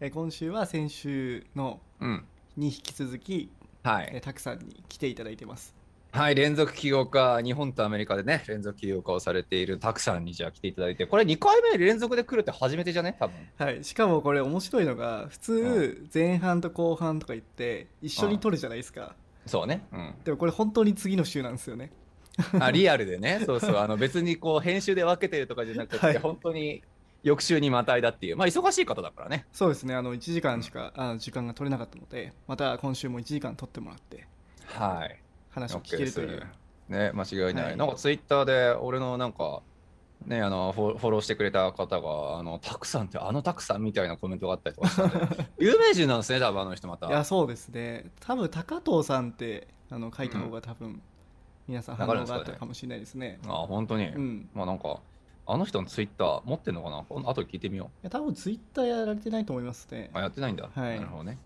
えー今週は先週のうん。に引き続き、はい。えーたくさんに来ていただいてます。はい、連続起業家、日本とアメリカでね、連続起業家をされているたくさんにじゃあ来ていただいて、これ2回目連続で来るって初めてじゃね？多分。はいしかもこれ面白いのが普通前半と後半とか言って一緒に撮るじゃないですか。そうね。うん。でもこれ本当に次の週なんですよね。あ、リアルでね、そうそう、あの別にこう編集で分けてるとかじゃなくて、はい。本当に翌週にまたいだっていう、まあ忙しい方だからね。そうですねあの1時間しかあ時間が取れなかったのでまた今週も1時間取ってもらってはい。話を聞けるという。ね、間違いない。はいなんかツイッターで俺のなんか、ね、あのフォローしてくれた方が、あの、たくさんってあのたくさんみたいなコメントがあったりとかしたんで、有名人なんですね、多分あの人また。いやそうですね多分高藤さんってあの書いた方が多分、皆さん反応があったかもしれないですねあ、本当に。うんまあなんか、あの人のツイッター持ってんのかな？今度後で聞いてみよいや多分ツイッターやられてないと思いますねう。あ、やってないんだ。はいなるほどね。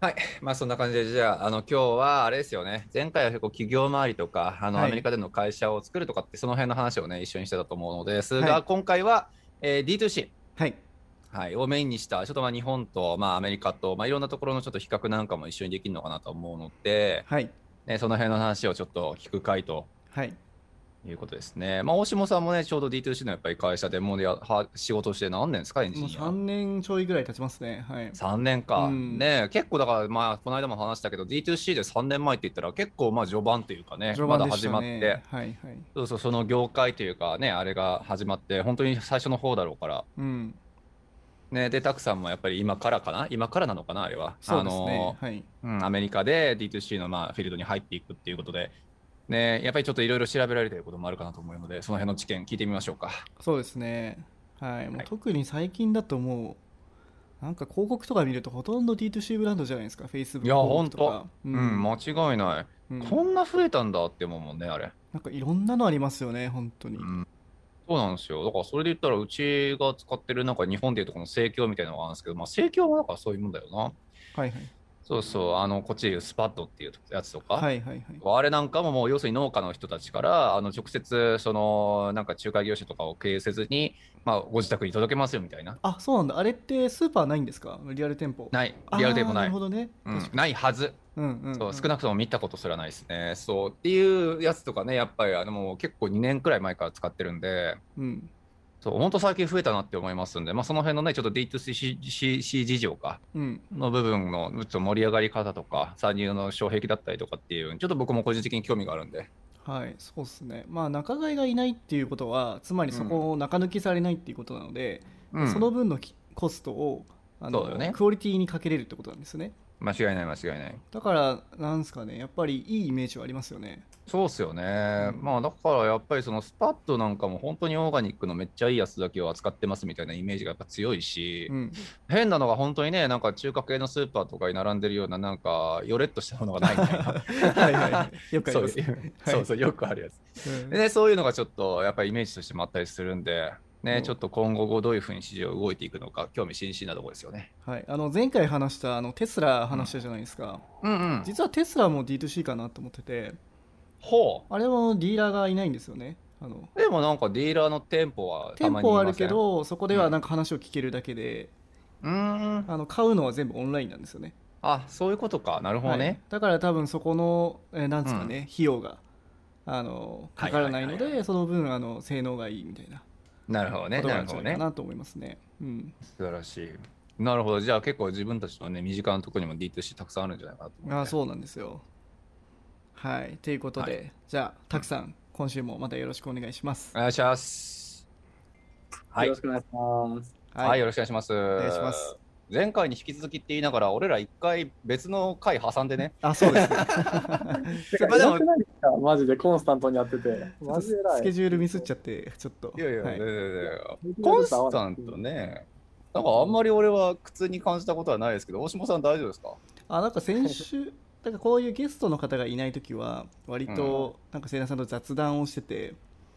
はい。まあそんな感じで、じゃあ、あの、今日はあれですよね。前回は結構企業周りとか、あの、はいアメリカでの会社を作るとかって、その辺の話をね、一緒にしてたと思うのですが、はい今回は、えー D2C。はいはい、をメインにした、ちょっとまあ日本と、まあ、アメリカと、まあ、いろんなところのちょっと比較なんかも一緒にできるのかなと思うので、はいね、その辺の話をちょっと聞く回とはいいうことですね。まあ、大下さんもね、ちょうど D2C のやっぱり会社でもうやは仕事して何年ですか、エンジもうニア。3年ちょいぐらい経ちますね。はい。3年か、うん。ね結構だから、まあ、この間も話したけど、D2C で3年前って言ったら、結構まあ序盤というかね、序まだ始まって、はいはい。そうそう、その業界というかね、あれが始まって、本当に最初の方だろうから、うん。ね、で、たくさんもやっぱり今からかな、今からなのかな、あれは？そうですあのねはい。うん、アメリカで D2C のまあフィールドに入っていくっていうことで、ね、やっぱりちょっといろいろ調べられていることもあるかなと思うので、その辺の知見聞いてみましょうか。そうですね。はい。もうはい。特に最近だともうなんか広告とか見るとほとんど D2C ブランドじゃないですか Facebook いや、広ほんと。告とか、うん、間違いない、うん。こんな増えたんだって思うもんね、あれ。なんかいろんなのありますよね本当に。うん、そうなんですよ。だからそれで言ったら、うちが使ってるなんか日本でいうとこの盛況みたいなのがあるんですけど、まあ盛況はなんかそういうもんだよな。はいはいそうそう、あの、こっちでいうスパッドっていうやつとか。はいはいはい。あれなんかももう要するに農家の人たちからあの直接そのなんか仲介業者とかを経営せずに、まあ、ご自宅に届けますよみたいな。あそうなんだ。あれってスーパーないんですか？リアル店舗。ない、リアルテープあーな。ないるほどね、うん。ないはず、うんうんうん。そう。少なくとも見たことすらないですね。そうっていうやつとかね、やっぱりあのもう結構2年くらい前から使ってるんで、うんそう本当最近増えたなって思いますんで、まあ、その辺のね、ちょっと D2C 事情か。うん。の部分のちょっと盛り上がり方とか、参入の障壁だったりとかっていう、ちょっと僕も個人的に興味があるんで。はいそうですね。まあ仲買がいないっていうことはつまりそこを中抜きされないっていうことなので、うん。その分のきコストをあのね。クオリティにかけれるってことなんですね間違いない間違いない。だからなんですかねやっぱりいいイメージはありますよねそうっすよね。うんまあだからやっぱりそのスパッドなんかも本当にオーガニックのめっちゃいいやつだけを扱ってますみたいなイメージがやっぱ強いし、うん変なのが本当にね、なんか中華系のスーパーとかに並んでるようななんかよれっとしたものがないみたいな。はいはいはいよくありますそうそう、よくあるやつ。うんでね、そういうのがちょっとやっぱりイメージとしてもあったりするんで、ね、うんちょっと今後どういうふうに市場が動いていくのか興味津々なところですよね。はい、あの前回話したあのテスラ話したじゃないですか、うんうん。実はテスラも D2C かなと思っててほあれもディーラーがいないんですよねあのう。でもなんかディーラーの店舗はた店まにいません舗はあるけ、どそこではなんか話を聞けるだけで、うーん。あの買うのは全部オンラインなんですよねあ、そういうことか。なるほどはいね。だから多分そこの、えーなんですかね、費用があのかからないのでその分あの性能がいいみたいななるほどね。なるほどね。なと思いますねうん素晴らしい。なるほど。じゃあ結構自分たちのね、身近なところにも D2C たくさんあるんじゃないかなと思って。あそうなんですよはいということで、はいじゃあたくさん今週もまたよろしくお願いしますお願いします。はいよろし。くお願いします。はい、よろしくお願いします。お願いします。前回に引き続きって言いながら、俺ら一回別の回挟んでね。あそうですね でもマジでコンスタントにやってて。マジで偉い。スケジュールミスっちゃってちょっといやいや、はいいやいやいやコンスタントね。なんかあんまり俺は苦痛に感じたことはないですけど、大島さん大丈夫ですか？あなんか先週 なんかこういうゲストの方がいない時は割となんかせいなさんと雑談をしてて、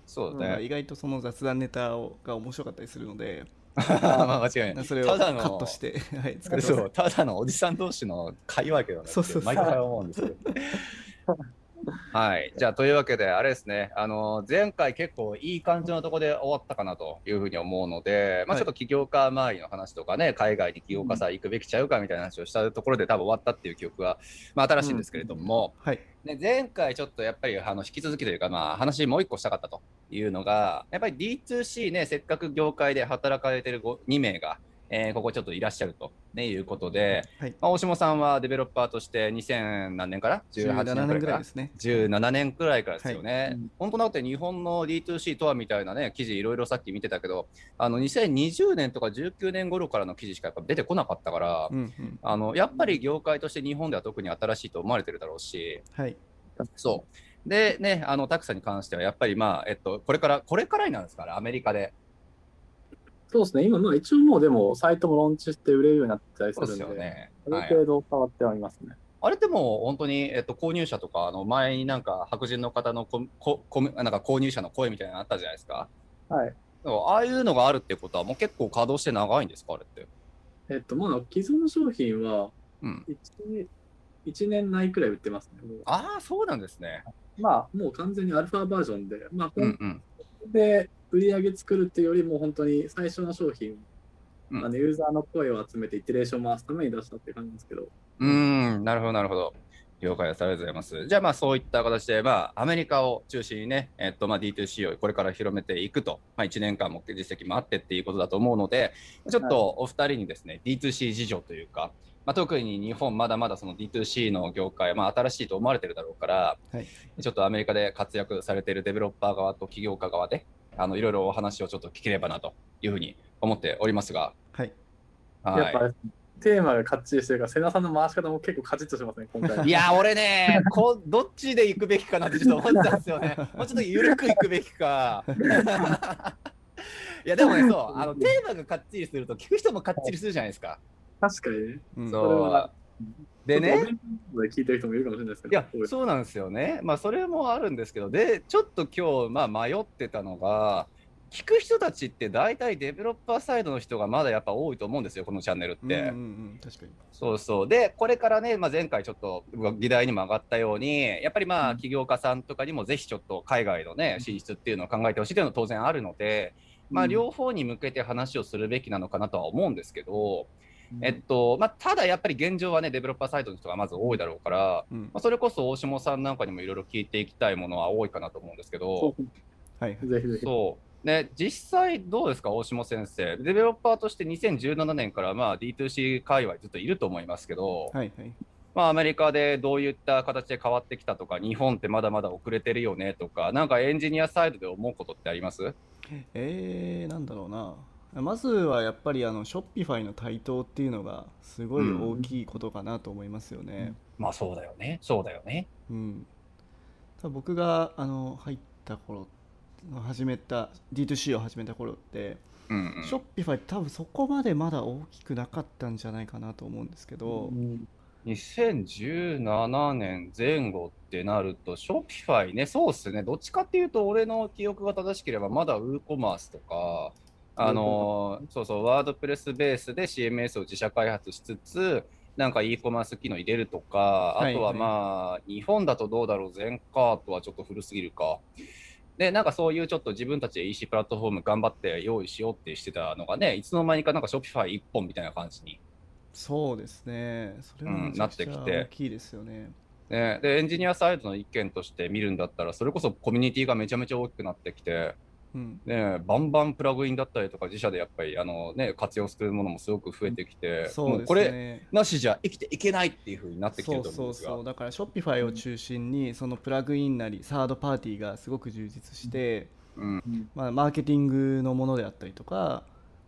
そうだね。意外とその雑談ネタをが面白かったりするので まあ間違いない。それをただのカットして、はい、使ってくださいそう、ただのおじさん同士の会話やけどね。そうそうそう毎回思うんですけど。はい。じゃあ、というわけで、あれですね、あの、前回結構いい感じのところで終わったかなというふうに思うので、まあ、はい。ちょっと起業家周りの話とかね、海外に起業家さ行くべきちゃうかみたいな話をしたところで多分終わったっていう記憶が、まあ、新しいんですけれども、はい。ね、前回ちょっとやっぱりあの引き続きというか、まあ、話もう一個したかったというのが、やっぱり D2C ね、せっかく業界で働かれてる2名が、えーここちょっといらっしゃると、ね、いうことで、はい。まあ、大下さんはデベロッパーとして2000何年から？18 17年くらいですね。17年くらいからですよね、うん。本当だって日本の D2C とはみたいなね記事いろいろさっき見てたけどあの2020年とか19年頃からの記事しかやっぱ出てこなかったから、うんうん。あのやっぱり業界として日本では特に新しいと思われてるだろうし。はい。そう。でねあのタクサに関してはやっぱりまあえっとこれからこれからになるんですからアメリカでそうですね。今、まあ一応もうでも、サイトもローンチして売れるようになってたりするんで、すよね、あはいる程度変わってはいますね。あれでも本当に、えっと、購入者とか、あの前になんか白人の方のこここなんか購入者の声みたいなのあったじゃないですか。はい。でもああいうのがあるってことは、もう結構稼働して長いんですか、あれって？えっと、まだ既存の商品はうん、1、一年内くらい売ってますね。ああ、そうなんですね。まあ、もう完全にアルファバージョンで、まあ、うんうん。で売り上げ作るっていうよりも、本当に最初の商品、うんあのユーザーの声を集めてイテレーションを回すために出したって感じですけど、うーん、なるほど、なるほど。了解です。ありがとうございます。じゃあ、まあ、そういった形で、まあ、アメリカを中心にね、えっと、まあ、D2C をこれから広めていくと、まあ、1年間も実績もあってっていうことだと思うので、ちょっとお二人にですね、D2C 事情というか、まあ、特に日本、まだまだその D2C の業界、まあ、新しいと思われてるだろうから、はいちょっとアメリカで活躍されているデベロッパー側と起業家側で、あのいろいろお話をちょっと聞ければなというふうに思っておりますが、はいはいやっぱあれテーマがかっちりしてるから、瀬名さんの回し方も結構カチッとしてますね、今回。いや、俺ね、こうどっちで行くべきかなってちょっと思ったんですよね。もうちょっと緩く行くべきか。いや、でもね、そう、あのテーマがかっちりすると、聞く人もかっちりするじゃないですか。確かにそうでね、聞いてる人もいるかもしれないですけど、いや、そうなんですよね。まあ、それもあるんですけど、で、ちょっと今日、まあ、迷ってたのが、聞く人たちって大体デベロッパーサイドの人がまだやっぱ多いと思うんですよ、このチャンネルって。うんうんうん。確かに。そうそう。で、これからね、まあ、前回ちょっと議題にも上がったように、やっぱりまあ、起業家さんとかにもぜひちょっと海外のね、進出っていうのを考えてほしいというのは当然あるので、まあ、うん。両方に向けて話をするべきなのかなとは思うんですけど、うんえっと、まあ、ただやっぱり現状はね、デベロッパーサイドの人がまず多いだろうから、うんまあ、それこそ大下さんなんかにもいろいろ聞いていきたいものは多いかなと思うんですけど、そはいぜひぜひ。そう。ね、実際どうですか、大下先生？デベロッパーとして2017年からまあ D2C 界隈ずっといると思いますけど、はいはいまあ、アメリカでどういった形で変わってきたとか、日本ってまだまだ遅れてるよねとか、なんかエンジニアサイドで思うことってあります？えー、なんだろうなまずはやっぱりあの Shopify の台頭っていうのがすごい大きいことかなと思いますよね。まあそうだよね、そうだよね。うん、僕があの入った頃始めた D2C を始めた頃って、うん、うん。 Shopify 多分そこまでまだ大きくなかったんじゃないかなと思うんですけど、うん。2017年前後ってなると、 Shopify ね、そうっすね、どっちかっていうと、俺の記憶が正しければ、まだ WooCommerce とか、あのそうそう、ワードプレスベースで CMS を自社開発しつつ、なんか e コマース機能入れるとか、あとははいまあ、日本だとどうだろう、全カートはちょっと古すぎるか。で、なんかそういうちょっと自分たちで EC プラットフォーム頑張って用意しようってしてたのがね、いつの間にかなんかショッピファイ一本みたいな感じにそうですねそれはうんめちゃくちゃなってきて大きいですよね。ね、でエンジニアサイドの一件として見るんだったら、それこそコミュニティがめちゃめちゃ大きくなってきて、うんね、バンバンプラグインだったりとか、自社でやっぱりあの、ね、活用するものもすごく増えてきて、そうですもうこれねなしじゃ生きていけないっていう風になってきてそうると思うんですが。そうそうだから Shopify を中心にそのプラグインなりサードパーティーがすごく充実して、うん。まあ、マーケティングのものであったりとか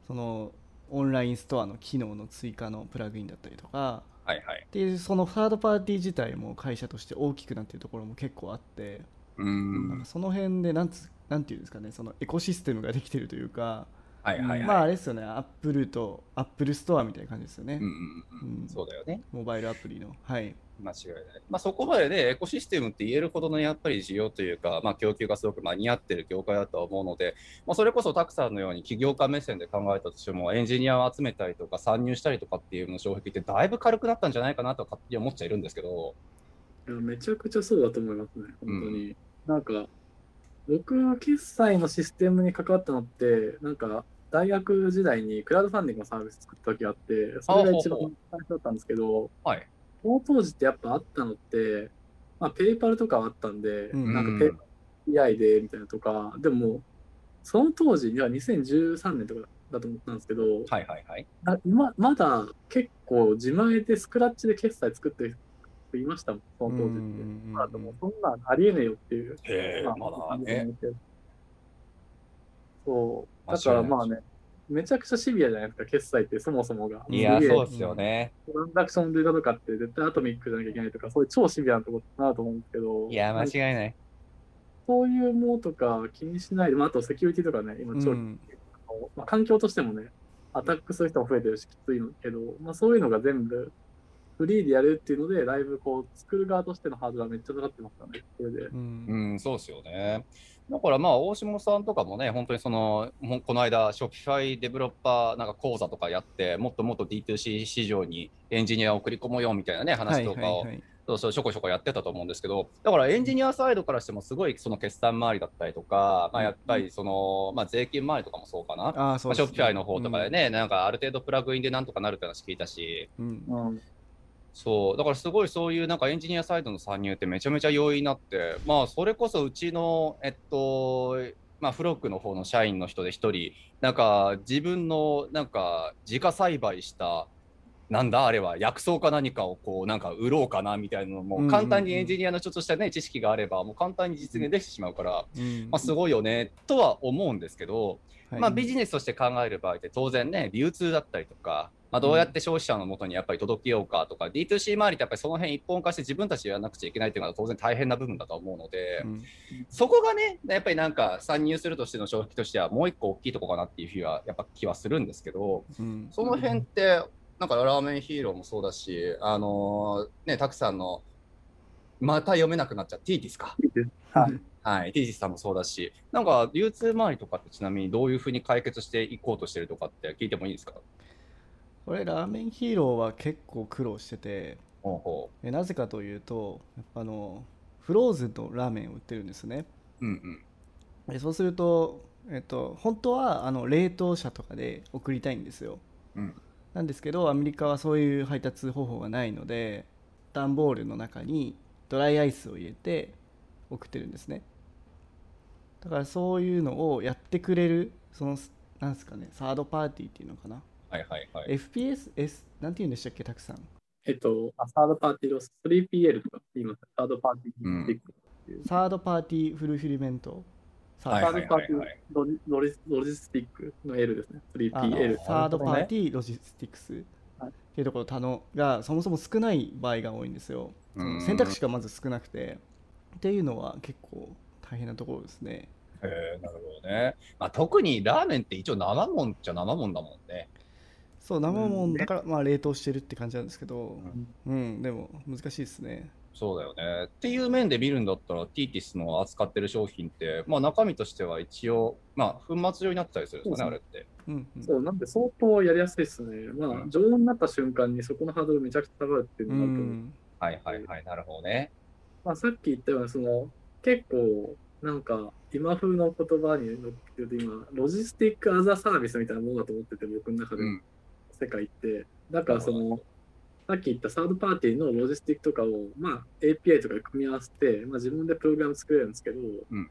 そのオンラインストアの機能の追加のプラグインだったりとかはいはい。っていうそのサードパーティー自体も会社として大きくなっているところも結構あって、うなんんかその辺でなんつなんていうんですかねそのエコシステムができてるというかはいはいはい。まああれですよねアップルとアップルストアみたいな感じですよね、うんうんうんうんそうだよね。モバイルアプリのはい間違いない。まあ、そこまでね、エコシステムって言えるほどのやっぱり需要というか、まあ、供給がすごく間に合ってる業界だとは思うので、まあ、それこそたくさんのように起業家目線で考えたとしても、エンジニアを集めたりとか、参入したりとかっていうの障壁ってだいぶ軽くなったんじゃないかなと勝手に思っちゃいるんですけど、いやめちゃくちゃそうだと思いますね、本当に。なんか、僕は決済のシステムに関わったのって、なんか、大学時代にクラウドファンディングのサービス作った時があって、それが一番最初だったんですけど、はい。その当時ってやっぱあったのって、まあ、ペイパルとかはあったんで、うんなんかペイパル PI でみたいなとか、でも、その当時、いや2013年とかだと思ったんですけど、はいはいはい。あ今まだ結構自前でスクラッチで決済作ってる人いましたもん、その当時って。あでもそんなんありえねえよっていう。へえ、まだね。。そう。だからまあね、めちゃくちゃシビアじゃないですか、決済ってそもそもが。いや、そうですよね。トランザクションデータとかって絶対アトミックじゃなきゃいけないとか、そういう超シビアなところだなと思うんですけど、いや、間違いない。そういうものとか気にしないで、まあ、あとセキュリティとかね、今超、うんまあ、環境としてもね、アタックする人も増えてるし、きついのけど、まあ、そういうのが全部フリーでやるっていうので、だいぶこう、作る側としてのハードルはめっちゃ下がってますからね、それで。うん。うん、そうですよね。だからまあ、大下さんとかもね、本当にその、もうこの間、Shopify デベロッパーなんか講座とかやって、もっともっと D2C 市場にエンジニアを送り込もうよみたいなね、話とかを、はいはいはい。そうそう、ちょこちょこやってたと思うんですけど、だからエンジニアサイドからしても、すごいその決算周りだったりとか、まあ、やっぱりその、まあ、税金周りとかもそうかな。ああそうまあ、ですね Shopify の方とかでね、なんかある程度プラグインでなんとかなるって話聞いたし、うん。うんそう、だからすごいそういうなんかエンジニアサイドの参入ってめちゃめちゃ容易になって、まあそれこそうちの、えっと、まあフロックの方の社員の人で一人、なんか自分のなんか自家栽培した、なんだあれは薬草か何かをこうなんか売ろうかなみたいなのも簡単にエンジニアのちょっとしたね知識があればもう簡単に実現できてしまうから、うん。まあすごいよねとは思うんですけど、はい。まあ、ビジネスとして考える場合って当然ね流通だったりとか、まあ、どうやって消費者のもとにやっぱり届けようかとか、D2C 周りってやっぱりその辺一本化して自分たちでやらなくちゃいけないっていうのは当然大変な部分だと思うので、うん。そこがねやっぱりなんか参入するとしての消費としてはもう一個大きいとこかなっていうふうはやっぱ気はするんですけどうん。その辺ってなんかラーメンヒーローもそうだしあのねたくさんのまた読めなくなっちゃうティーティスか。はい。はい、ティージスさんもそうだし、なんか流通周りとかってちなみにどういうふうに解決していこうとしてるとかって聞いてもいいですか？これラーメンヒーローは結構苦労しててえなぜかというとあのフローズンのラーメンを売ってるんですね。う。うんうん。でそうすると、えっと、本当はあの冷凍車とかで送りたいんですよ。うん。なんですけどアメリカはそういう配達方法がないので段ボールの中にドライアイスを入れて送ってるんですねだからそういうのをやってくれるそのなんですかねサードパーティーっていうのかな、はいはいはい。FPS なんて言うんでしたっけたくさんえっと、あサードパーティーロス 3PL とか言います。 third party logistic っていう。 third party fulfillmentサードはいはいサードパーティーはいロジロジ logistic の L ですね。あ 3PL。サードパーティーロジスティクスっはいていうところ他のがそもそも少ない場合が多いんですよ選択肢がまず少なくてっていうのは結構大変なところですねへえなるほどね。まあ、特にラーメンって一応生もんっちゃ生もんだもんね。そう生もんだからまあ冷凍してるって感じなんですけどうんでも難しいですねそうだよね。っていう面で見るんだったら、ティーティスの扱ってる商品って、まあ中身としては一応、まあ粉末状になってたりするんですかね、あれって。うんうんそう、なんで相当やりやすいですね。まあ、うん常温になった瞬間にそこのハードルめちゃくちゃ下がるっていううのがあると思う。んはいはいはい、なるほどね。まあ、さっき言ったような、その、結構、なんか、今風の言葉に乗ってると今、ロジスティックアザサービスみたいなものだと思ってて、僕の中で。世界って。だから、その、さっき言ったサードパーティーのロジスティックとかを、まあ、API とかで組み合わせて、まあ、自分でプログラム作れるんですけど、ん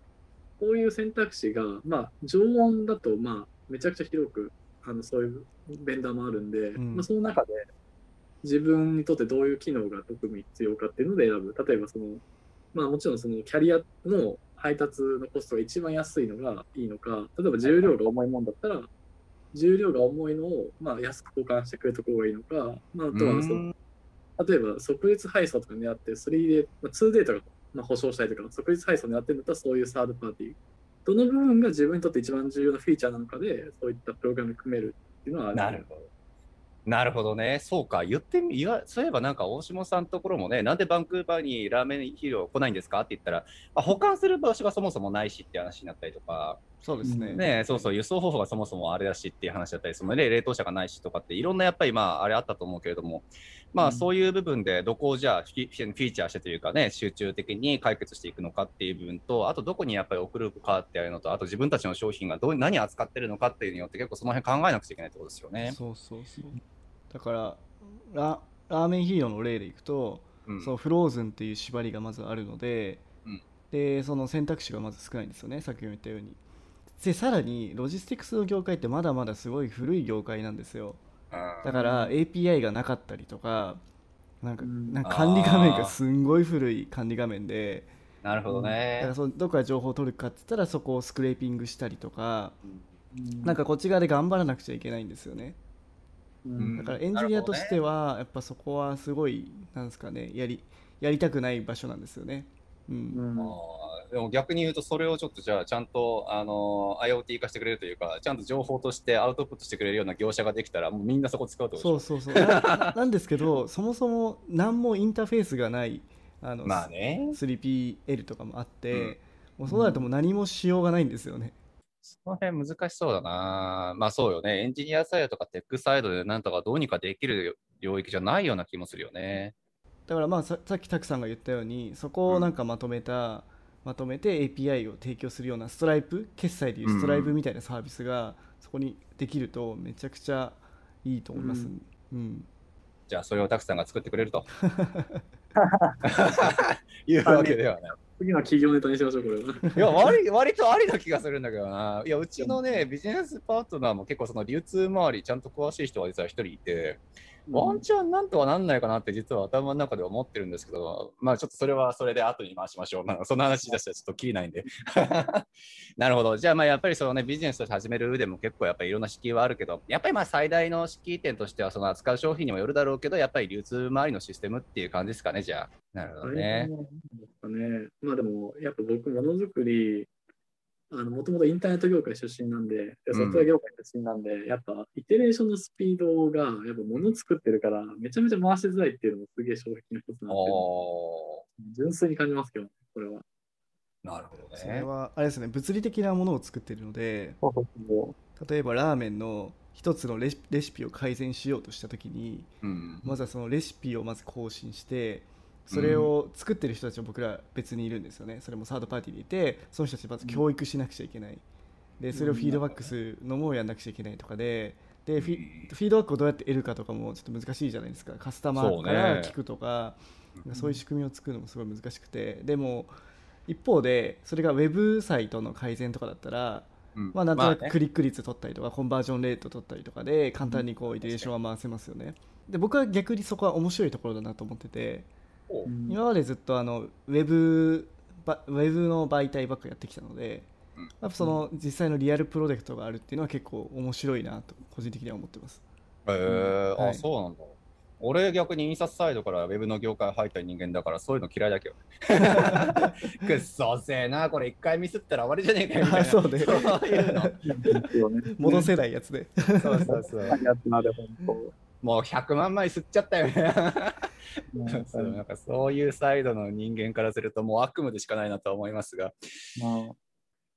こういう選択肢が、まあ、常温だと、まあ、めちゃくちゃ広く、あのそういうベンダーもあるんで、んまあ、その中で自分にとってどういう機能が特に必要かっていうので選ぶ。例えばその、まあもちろんそのキャリアの配達のコストが一番安いのがいいのか、例えば重量が重いもんだったら、重量が重いのをまあ安く交換してくれるところがいいのか、まあ、あとはその例えば即日配送とか狙って 3D、まあ、2D とか、まあ、保証したりとか、即日配送狙ってるんだったらそういうサードパーティーどの部分が自分にとって一番重要なフィーチャーなのかで、そういったプログラム組めるっていうのはある。なるほど。なるほどね。そうか。言ってみ、いや、そういえばなんか大下さんのところもね、なんでバンクーバーにラーメン肥料来ないんですか？って言ったら、あ保管する場所がそもそもないしって話になったりとか、そうですね。ね、そうそう、輸送方法がそもそもあれだしっていう話だったり、そのね、冷凍車がないしとかって、いろんなやっぱりまあ、あれあったと思うけれども、まあ、そういう部分でどこをじゃあフィフィーチャーしてというかね、集中的に解決していくのかっていう部分と、あとどこにやっぱり送るかってやるのと、あと自分たちの商品がどう何扱ってるのかっていうのによって結構その辺考えなくちゃいけないってことですよね。そうそうそう。だからララーメンヒーローの例でいくと、うんそのフローズンっていう縛りがまずあるので、うんでその選択肢がまず少ないんですよね先ほど言ったようにでさらにロジスティクスの業界ってまだまだすごい古い業界なんですよ。だからうん API がなかったりとかなんかうん。なんか管理画面がすんごい古い管理画面で。なるほどだねから。そのどこから情報を取るかって言ったらそこをスクレーピングしたりとか。うん。なんかこっち側で頑張らなくちゃいけないんですよね。うん。だからエンジニアとしてはやっぱそこはすごいなんですかねやりやりたくない場所なんですよね。うんでも逆に言うと、それをちょっとじゃあ、ちゃんと、あの IoT 化してくれるというか、ちゃんと情報としてアウトプットしてくれるような業者ができたら、もうみんなそこ使うとそうそうそうな なんですけどそもそも何もインターフェースがないあの、まあね。3PL とかもあって、もうそうなるともう何もしようがないんですよね。その辺難しそうだな。まあそうよね。エンジニアサイドとかテックサイドでなんとかどうにかできる領域じゃないような気もするよね。だからまあささっきタクさんが言ったようにそこをなんかまとめた、まとめて API を提供するようなストライプ決済でいうストライプみたいなサービスがそこにできるとめちゃくちゃいいと思います。うんじゃあそれをたくさんが作ってくれると。いうわけではない。次の企業ネタにしましょう、これは。いや割割とありな気がするんだけどな。いや、うちのね、ビジネスパートナーも結構その流通周りちゃんと詳しい人が実は一人いて、ワンチャンなんとかなんないかなって実は頭の中では思ってるんですけど、まあちょっとそれはそれで後に回しましょう。まあその話出したらちょっときりないんで。なるほど。じゃあまあやっぱりそのね、ビジネスとして始める上でも結構やっぱりいろんな敷居はあるけど、やっぱりまあ最大の敷居点としてはその扱う商品にもよるだろうけど、やっぱり流通周りのシステムっていう感じですかね、じゃあ。なるほどね。ね。まあでも、やっぱ僕、ものづくり、もともとインターネット業界出身なんで、でソフトウェア業界出身なんで、やっぱ、イテレーションのスピードが、やっぱ物作ってるから、めちゃめちゃ回しづらいっていうのもすげえ衝撃の一つなんですけど、お純粋に感じますけどね、これは。ーなるほどそれね。はあれですね物理的なものを作ってるのでも例えばラーメンの一つのレシレシピを改善しようとした時にうん。まずはそのレシピをまず更新してそれを作ってる人たちは僕ら別にいるんですよね。それもサードパーティーにいてその人たちまず教育しなくちゃいけない。でそれをフィードバックするのもやんなくちゃいけないとかででフィードバックをどうやって得るかとかもちょっと難しいじゃないですか。カスタマーから聞くとかそう,、いう仕組みを作るのもすごい難しくて。でも一方でそれがウェブサイトの改善とかだったらうん。まあ、なんとなくね。クリック率取ったりとか、コンバージョンレート取ったりとかで簡単にこうイデレーションは回せますよね。で僕は逆にそこは面白いところだなと思ってて。お今までずっとあのウェブばウェブの媒体ばっかやってきたのでうんやっぱその実際のリアルプロジェクトがあるっていうのは結構面白いなと個人的には思ってます。へえあ、はいそうなんだ。俺逆に印刷サイドからウェブの業界入った人間だからそういうの嫌いだけど。くっそせえな、これ一回ミスったら終わりじゃねえかよみたいな。あ そうねそういうの。戻せないやつで。そうそうそう。やつなで、本もう100万枚吸っちゃったよね。当。そうなんかそういうサイドの人間からするともう悪夢でしかないなとは思いますが。まあ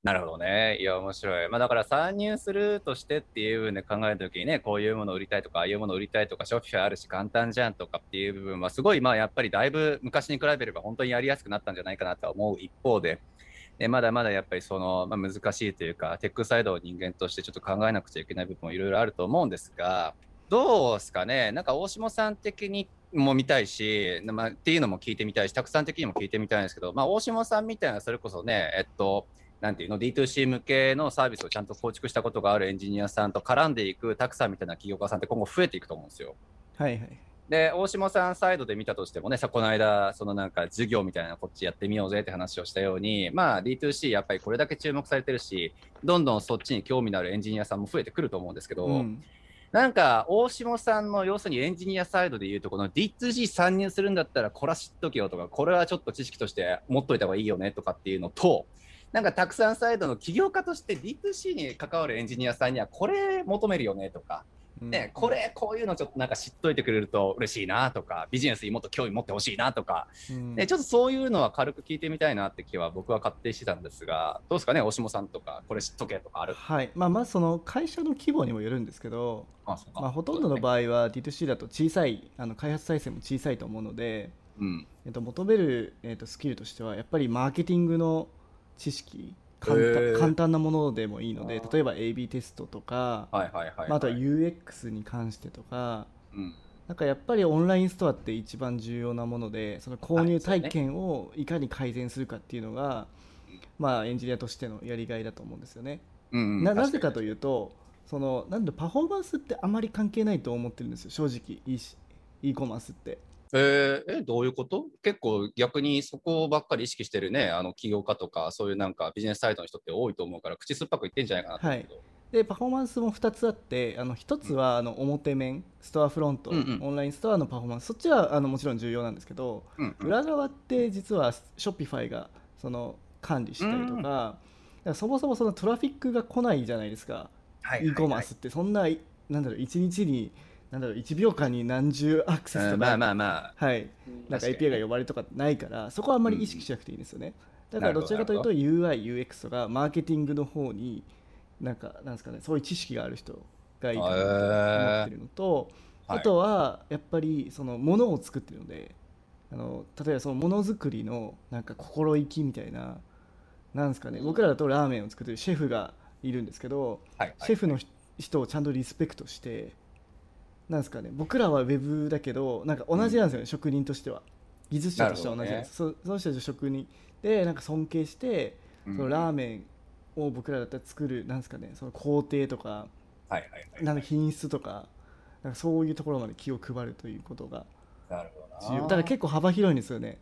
なるほどね。いや、面白い。まあ、だから参入するとしてっていう部分で考えたときにね、こういうものを売りたいとか、ああいうものを売りたいとか、ショッピファイあるし簡単じゃんとかっていう部分は、すごい、まあ、やっぱりだいぶ昔に比べれば本当にやりやすくなったんじゃないかなとは思う一方で、でまだまだやっぱりその、まあ、難しいというか、テックサイドを人間としてちょっと考えなくちゃいけない部分もいろいろあると思うんですが、どうですかね、なんか大下さん的にも見たいし、まあ、っていうのも聞いてみたいし、たくさん的にも聞いてみたいんですけど、まあ、大下さんみたいな、それこそね、えっと、なんていうの、D2C 向けのサービスをちゃんと構築したことがあるエンジニアさんと絡んでいくたくさんみたいな企業家さんって今後増えていくと思うんですよ。はいはい。で、大下さんサイドで見たとしてもね、さ、この間、そのなんか授業みたいなこっちやってみようぜって話をしたように、まあ D2C やっぱりこれだけ注目されてるし、どんどんそっちに興味のあるエンジニアさんも増えてくると思うんですけど、うんなんか大下さんの要するにエンジニアサイドでいうと、この D2C 参入するんだったらこれは知っとけよとか、これはちょっと知識として持っといた方がいいよねとかっていうのと、なんかたくさんサイドの起業家として D2C に関わるエンジニアさんにはこれ求めるよねとか、ね、これこういうのちょっとなんか知っといてくれると嬉しいなとかビジネスにもっと興味持ってほしいなとか、うん。ね、ちょっとそういうのは軽く聞いてみたいなって気は僕は勝手にしてたんですがどうですかね大下さんとかこれ知っとけとかある？はい。まあ、まずその会社の規模にもよるんですけど、まあ、ほとんどの場合は D2C だと小さいあの開発体制も小さいと思うので、うん。えっと、求める、えっと、スキルとしてはやっぱりマーケティングの知識簡単へー。簡単なものでもいいので例えば AB テストとか、はいはいはい、はい。まあ、あとは UX に関してとかうん。なんかやっぱりオンラインストアって一番重要なものでその購入体験をいかに改善するかっていうのが、まあ、エンジニアとしてのやりがいだと思うんですよね。うんうん。ななぜかとういうとそのなんでパフォーマンスってあまり関係ないと思ってるんですよ正直。e し e コマースって。えーえどういうこと？結構逆にそこばっかり意識してるね。あの起業家とかそういうなんかビジネスサイトの人って多いと思うから口酸っぱく言ってんじゃないかなと思うけど、でパフォーマンスも2つあってあの1つはあの表面ストアフロント、うんうん。オンラインストアのパフォーマンス。そっちはあのもちろん重要なんですけどうんうん。裏側って実はショッピファイがその管理したりとか,、だからそもそもそのトラフィックが来ないじゃないですか、はいはいはい。e コマースって。そんないなんだろう1日になんだろう1秒間に何十アクセスとか、うんまあまあまあ。はい、なんか API が呼ばれるとかないからそこはあんまり意識しなくていいんですよね、だからどちらかというと UI、UX とかマーケティングの方になんかなんですかねそういう知識がある人がいいかなと思ってるのと、はい。あとはやっぱりそのものを作ってるのであの例えばそのものづくりのなんか心意気みたいななんですかね僕らだとラーメンを作ってるシェフがいるんですけど、シェフの人をちゃんとリスペクトしてなんですかね僕らはウェブだけどなんか同じなんですよね、職人としては。技術者としては同じなんです、そその人たちの職人でなんか尊敬して、うん。そのラーメンを僕らだったら作るなんですかねその工程とかはいはいはい。なんか品質とかなんかそういうところまで気を配るということがなるほどな。重要。だから結構幅広いんですよね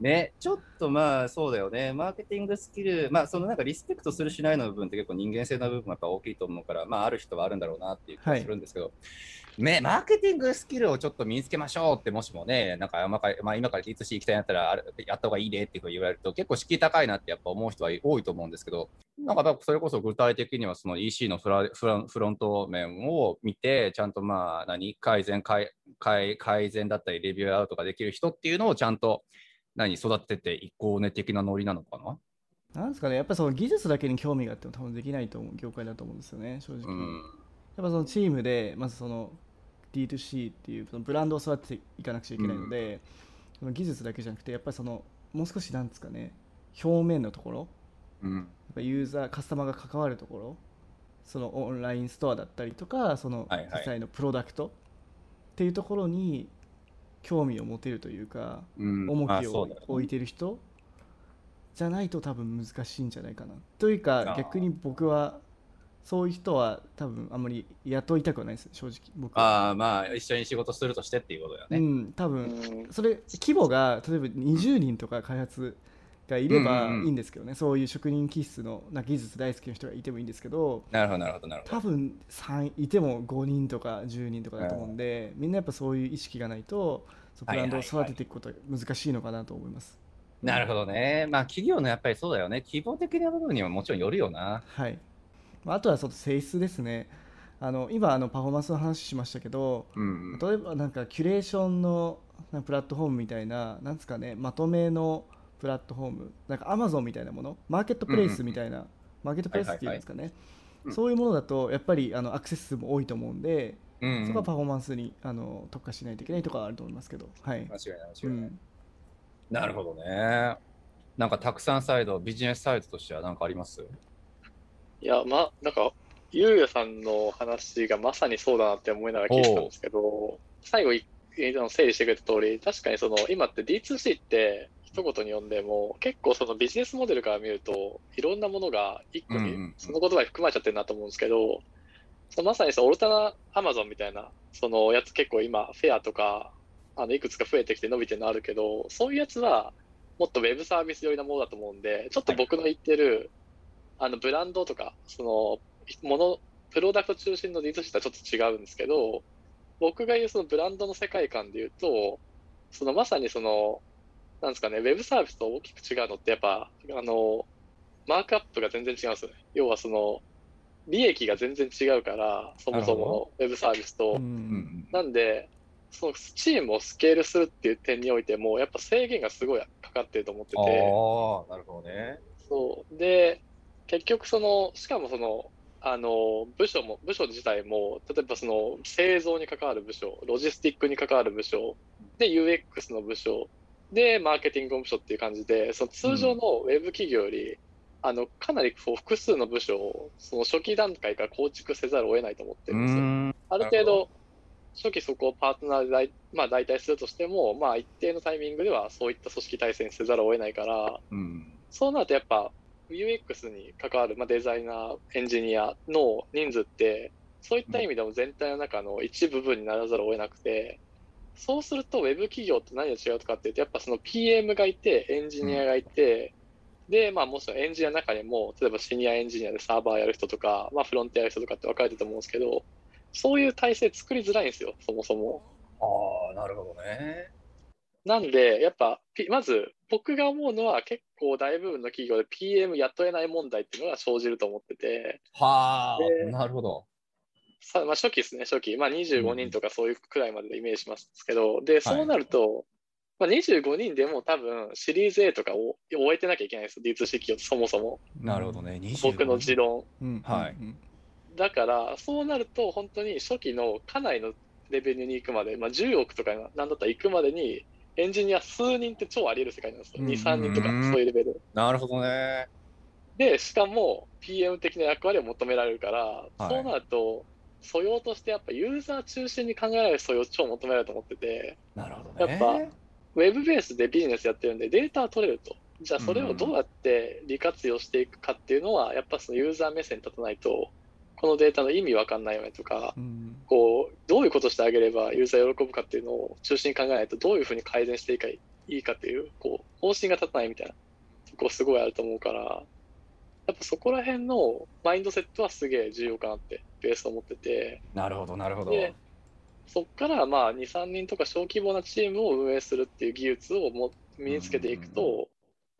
ね、ちょっとまあそうだよね、マーケティングスキル、まあそのなんかリスペクトするしないの部分って結構人間性の部分がやっぱ大きいと思うから、まあある人はあるんだろうなっていう気がするんですけど、ね、マーケティングスキルをちょっと身につけましょうって、もしもね、なんか今から,、まあ、今から D2C 行きたいんだったらあれやった方がいいねっていうふうに言われると、結構敷居高いなってやっぱ思う人は多いと思うんですけど、なんかそれこそ具体的にはその EC のフラフランフロント面を見て、ちゃんとまあ何、改善改改、改善だったり、レビューアウトができる人っていうのをちゃんと何育てていこうね的なノリなのかな？なんですかね。やっぱりその技術だけに興味があっても多分できないと思う業界だと思うんですよね正直、うん。やっぱそのチームでまずその D2C っていうそのブランドを育てていかなくちゃいけないので、その技術だけじゃなくてやっぱりそのもう少しなんですかね。表面のところ。うん。やっぱユーザーカスタマーが関わるところ。そのオンラインストアだったりとかその実際のプロダクトっていうところに興味を持てるというか、うん。重きを置いてる人じゃないと多分難しいんじゃないかな。というか逆に僕はそういう人は多分あんまり雇いたくはないです正直僕は。ああ、まあ一緒に仕事するとしてっていうことだよね。うん多う分んそれ規模が例えば20人とか開発がいればうんうんうんいいんですけどね、そういう職人気質のな技術大好きな人がいてもいいんですけどなるほど、なるほど、なるほど。多分3いても5人とか10人とかだと思うんで、みんなやっぱそういう意識がないとブランドを育てていくことは難しいのかなと思います。なるほどね。まあ企業のやっぱりそうだよね。希望的な部分にはもちろんよるよな。はい、まああとはその性質ですねあの今あのパフォーマンスの話しましたけどうんうん。例えばなんかキュレーションのプラットフォームみたいななんですかねまとめのプラットフォームなんかアマゾンみたいなものマーケットプレイスみたいな、マーケットプレイスっていうんですかね、うん。そういうものだとやっぱりあのアクセス数も多いと思うんで、うんうん。そこはパフォーマンスにあの特化しないといけないとかはあると思いますけど。はい、間違いない、う間違いない。ん、なるほどね。なんかたくさんサイド、ビジネスサイドとしては何かあります？いや、ま、なんか、ゆうやさんの話がまさにそうだなって思いながら聞いてたんですけど、最後整理してくれた通り、確かにその、今って D2C って一言に呼んでも、結構そのビジネスモデルから見ると、いろんなものが一個に、その言葉に含まれちゃってるなと思うんですけど、そのまさにそのオルタナアマゾンみたいな、そのやつ結構今、フェアとか、あの、いくつか増えてきて伸びてるのあるけど、そういうやつは、もっとウェブサービス寄りなものだと思うんで、ちょっと僕の言ってる、あの、ブランドとか、その、もの、プロダクト中心の D2C とはちょっと違うんですけど、僕が言うそのブランドの世界観で言うと、そのまさにその、なんですかね、ウェブサービスと大きく違うのって、やっぱ、あの、マークアップが全然違うんですよね。要はその、利益が全然違うから、そもそものウェブサービスと。なんで、そのチームをスケールするっていう点においても、やっぱ制限がすごいかかってると思ってて。ああ、なるほどね。そう。で、結局その、しかもその、あの、部署も、部署自体も、例えばその、製造に関わる部署、ロジスティックに関わる部署、で、UX の部署、で、マーケティングの部署っていう感じで、その通常のウェブ企業より、あの、かなりこう複数の部署を、その初期段階から構築せざるを得ないと思ってうるんですよ。ん。ある程度、初期そこをパートナーで代,、まあ、代替するとしても、まあ、一定のタイミングではそういった組織体制にせざるを得ないから、うん。そうなるとやっぱ UX に関わる、まあ、デザイナー、エンジニアの人数って、そういった意味でも全体の中の一部分にならざるを得なくて、そうすると Web 企業と何が違うかっていうと、やっぱその PM がいて、エンジニアがいて、で、まあもちろんエンジニアの中にも、例えばシニアエンジニアでサーバーやる人とか、まあフロントやる人とかって分かれてると思うんですけど、そういう体制作りづらいんですよ、そもそも。ああ、なるほどね。なんで、やっぱ、まず僕が思うのは結構大部分の企業で PM 雇えない問題っていうのが生じると思ってて、はであ、なるほど。さまあ、初期ですね、初期。まあ、25人とかそういうくらいまででイメージしますけど、で、そうなると、まあ、25人でも多分シリーズ A とかを終えてなきゃいけないんですよ、D2C 企業ってそもそも。なるほどね。僕の持論。うんはいうんだから、そうなると本当に初期のかなりのレベルに行くまで、まあ、10億とかなんだったら行くまでに、エンジニア数人って超あり得る世界なんですよ。うん2、3人とかうんそういうレベル。なるほどね。で、しかも PM 的な役割を求められるから、はいそうなると、素養としてやっぱユーザー中心に考えられる素養を超求められると思ってて、なるほどね。やっぱウェブベースでビジネスやってるんでデータは取れると。じゃあそれをどうやって利活用していくかっていうのは、やっぱそのユーザー目線に立たないと、このデータの意味わかんないよねとか、うんこう、どういうことしてあげればユーザー喜ぶかっていうのを中心に考えないと、どういうふうに改善していいかいいかっていう、こう、方針が立たないみたいなとこすごいあると思うから、やっぱそこら辺のマインドセットはすげえ重要かなってベースと思ってて、なるほど、なるほど。でそこからまあ2、3人とか小規模なチームを運営するっていう技術をも身につけていくうんと、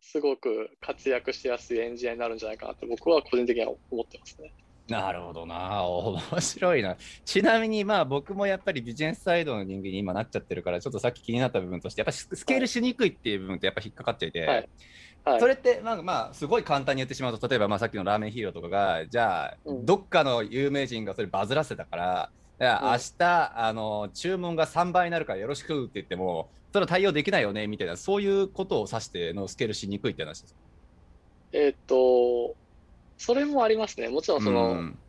すごく活躍しやすいエンジニアになるんじゃないかなって僕は個人的には思ってますね。なるほどな。面白いな。ちなみに、まあ僕もやっぱりビジネスサイドの人間に今なっちゃってるから、ちょっとさっき気になった部分として、やっぱススケールしにくいっていう部分ってやっぱ引っかかっていて、はいはい。それって、まあまあ、すごい簡単に言ってしまうと、例えばまあさっきのラーメンヒーローとかが、じゃあ、うん。どっかの有名人がそれバズらせたから、じゃあうん。明日、あの、注文が3倍になるからよろしくって言っても、それは対応できないよね、みたいな、そういうことを指してのスケールしにくいって話です。えーっと、それもありますね。もちろんその、うん。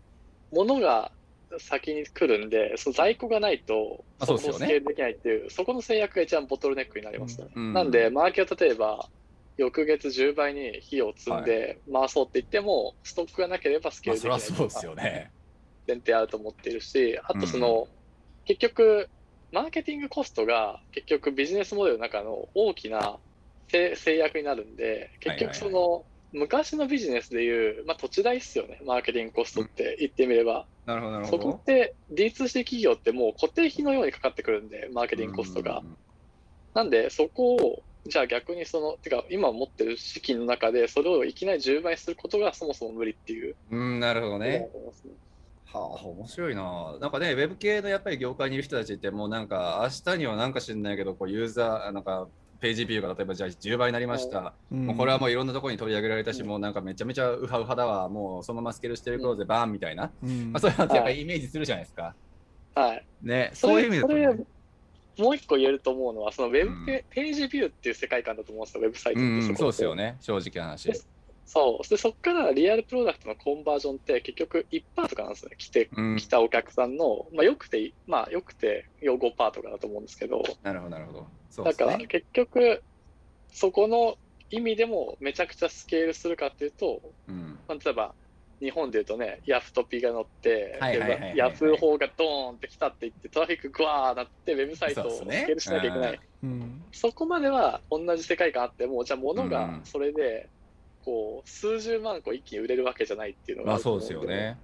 物が先に来るんで、その在庫がないと、あそこをスケールできないっていう、そこの制約が一番ボトルネックになりますね。うん。なんで、マーケを例えば、翌月10倍に費用を積んで回そうって言っても、ストックがなければスケーまあ、ルできない。前提あると思っているし、あとその、結局、マーケティングコストが結局ビジネスモデルの中の大きな制制約になるんで、結局その、昔のビジネスでいう、まあ、土地代っすよね、マーケティングコストって言ってみれば。なるほど、なるそこって D2C 企業ってもう固定費のようにかかってくるんで、マーケティングコストが。なんで、そこを、じゃあ逆にその、てか今持ってる資金の中で、それをいきなり10倍することがそもそも無理っていう。うん、うんなるほどね。はあ、面白いな。なんかね、ウェブ系のやっぱり業界にいる人たちって、もうなんか、明日にはなんか知んないけど、こうユーザー、なんか、ページビューが例えばじゃあ10倍になりました。うんもうこれはもういろんなところに取り上げられたし、うんもうなんかめちゃめちゃウハウハだわ、もうそのままスケールしていこうぜ、バーンみたいな。うんまあ、そういうのってやっぱりイメージするじゃないですか。はい。ね、そういう意味だと、ね。もう一個言えると思うのは、そのウェブペ,、ージビューっていう世界観だと思うんですよ、ウェブサイトってうんうん、そうですよね。ね、正直な話。でそう。で、そこからリアルプロダクトのコンバージョンって結局1%とかなんですよね。来て、うん来たお客さんの、まあよくて、まあよくて5%とかだと思うんですけど、なるほど、なるほど。そうですね。だから結局、そこの意味でもめちゃくちゃスケールするかっていうと、うん、まあ、例えば日本で言うとね、ヤフトピが乗って、ヤフー法がドーンって来たって言って、トラフィックグワーなって、ウェブサイトをスケールしなきゃいけない。うんそこまでは同じ世界観あっても、じゃあ物がうんそれで、こう、数十万個一気に売れるわけじゃないっていうのがまあそうですよね。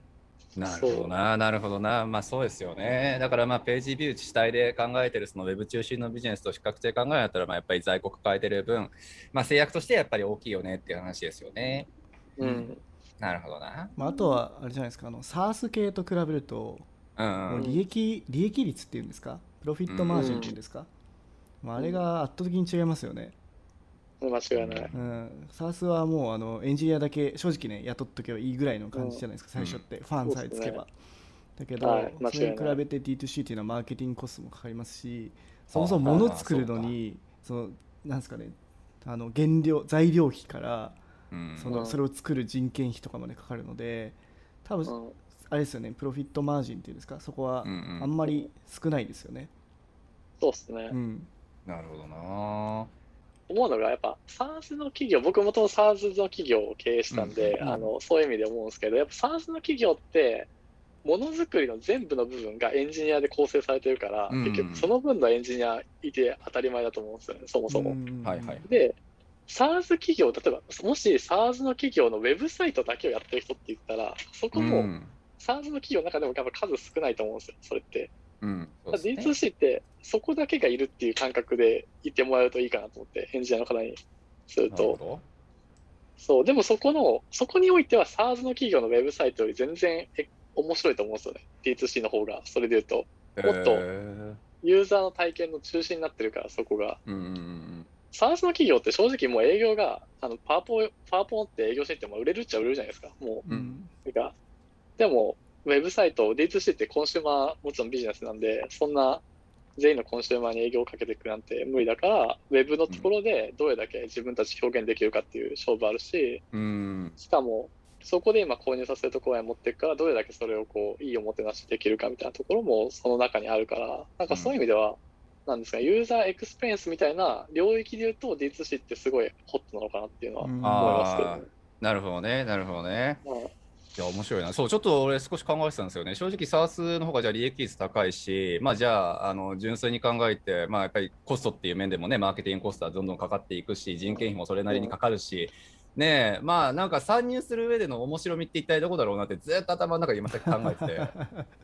なるほどな、なるほどな、まあそうですよね。だからまあページビュー主体で考えてるそのウェブ中心のビジネスと比較的考えたら、まあやっぱり在庫抱えてる分、まあ制約としてやっぱり大きいよねっていう話ですよね。うん。なるほどな。まあ、あとはあれじゃないですかあの SARS 系と比べるとうんもう。うん。利益利益率っていうんですか？プロフィットマージンっていうんですか、まあ、あれが圧倒的に違いますよね、間違いない。うん、SARS はもうあのエンジニアだけ正直ね雇っとけばいいぐらいの感じじゃないですか、最初って、ファンさえつけば、だけど、はいそれに比べて D2C っていうのはマーケティングコストもかかりますしそもそも物作るのにそのなんですかねあの原料材料費からうんそのそれを作る人件費とかまでかかるので多分うん。あれですよねプロフィットマージンっていうんですかそこはあんまり少ないですよね、そうですね。うん。なるほどな。思うのが、やっぱ SARS の企業、僕もともと SARS の企業を経営したんで、うんあのそういう意味で思うんですけど、やっぱ SARS の企業って、ものづくりの全部の部分がエンジニアで構成されてるから、うん結局その分のエンジニアいて当たり前だと思うんですよね、そもそも。うん。はいはい。で、SARS 企業、例えば、もし SARS の企業のウェブサイトだけをやってる人って言ったら、そこも、ん。SARS の企業の中でもやっぱ数少ないと思うんですよ、それって。うん。ね D2C ってそこだけがいるっていう感覚でいてもらえるといいかなと思って、エンジニアの方にすると。そう、でもそこの、そこにおいては SARS の企業のウェブサイトより全然え面白いと思うんですよね。D2C の方が、それで言うと。もっとユーザーの体験の中心になってるから、そこが。うんうんうん。SARS の企業って正直もう営業が、あのパワポ、パワポンって営業してても売れるっちゃ売れるじゃないですか。もう、うんてか、でも、ウェブサイト、D2C ってコンシューマー、もちろんビジネスなんで、そんな全員のコンシューマーに営業をかけていくなんて無理だから、ウェブのところでどれだけ自分たち表現できるかっていう勝負あるし、うん。しかも、そこで今購入させるところへ持っていくから、どれだけそれをこう、いいおもてなしできるかみたいなところもその中にあるから、なんかそういう意味では、なんですか、ユーザーエクスペリエンスみたいな領域で言うと D2C ってすごいホットなのかなっていうのは思いますけどね。なるほどね、なるほどね。まあいや、面白いな。そう、ちょっと俺少し考えてたんですよね。正直、 SaaS の方がじゃあ利益率高いし、まあじゃあ、あの、純粋に考えて、まあやっぱりコストっていう面でもね、マーケティングコストはどんどんかかっていくし、人件費もそれなりにかかるし、ねえ、まあなんか参入する上での面白みって一体どこだろうなってずっと頭の中で今さっき考えてて、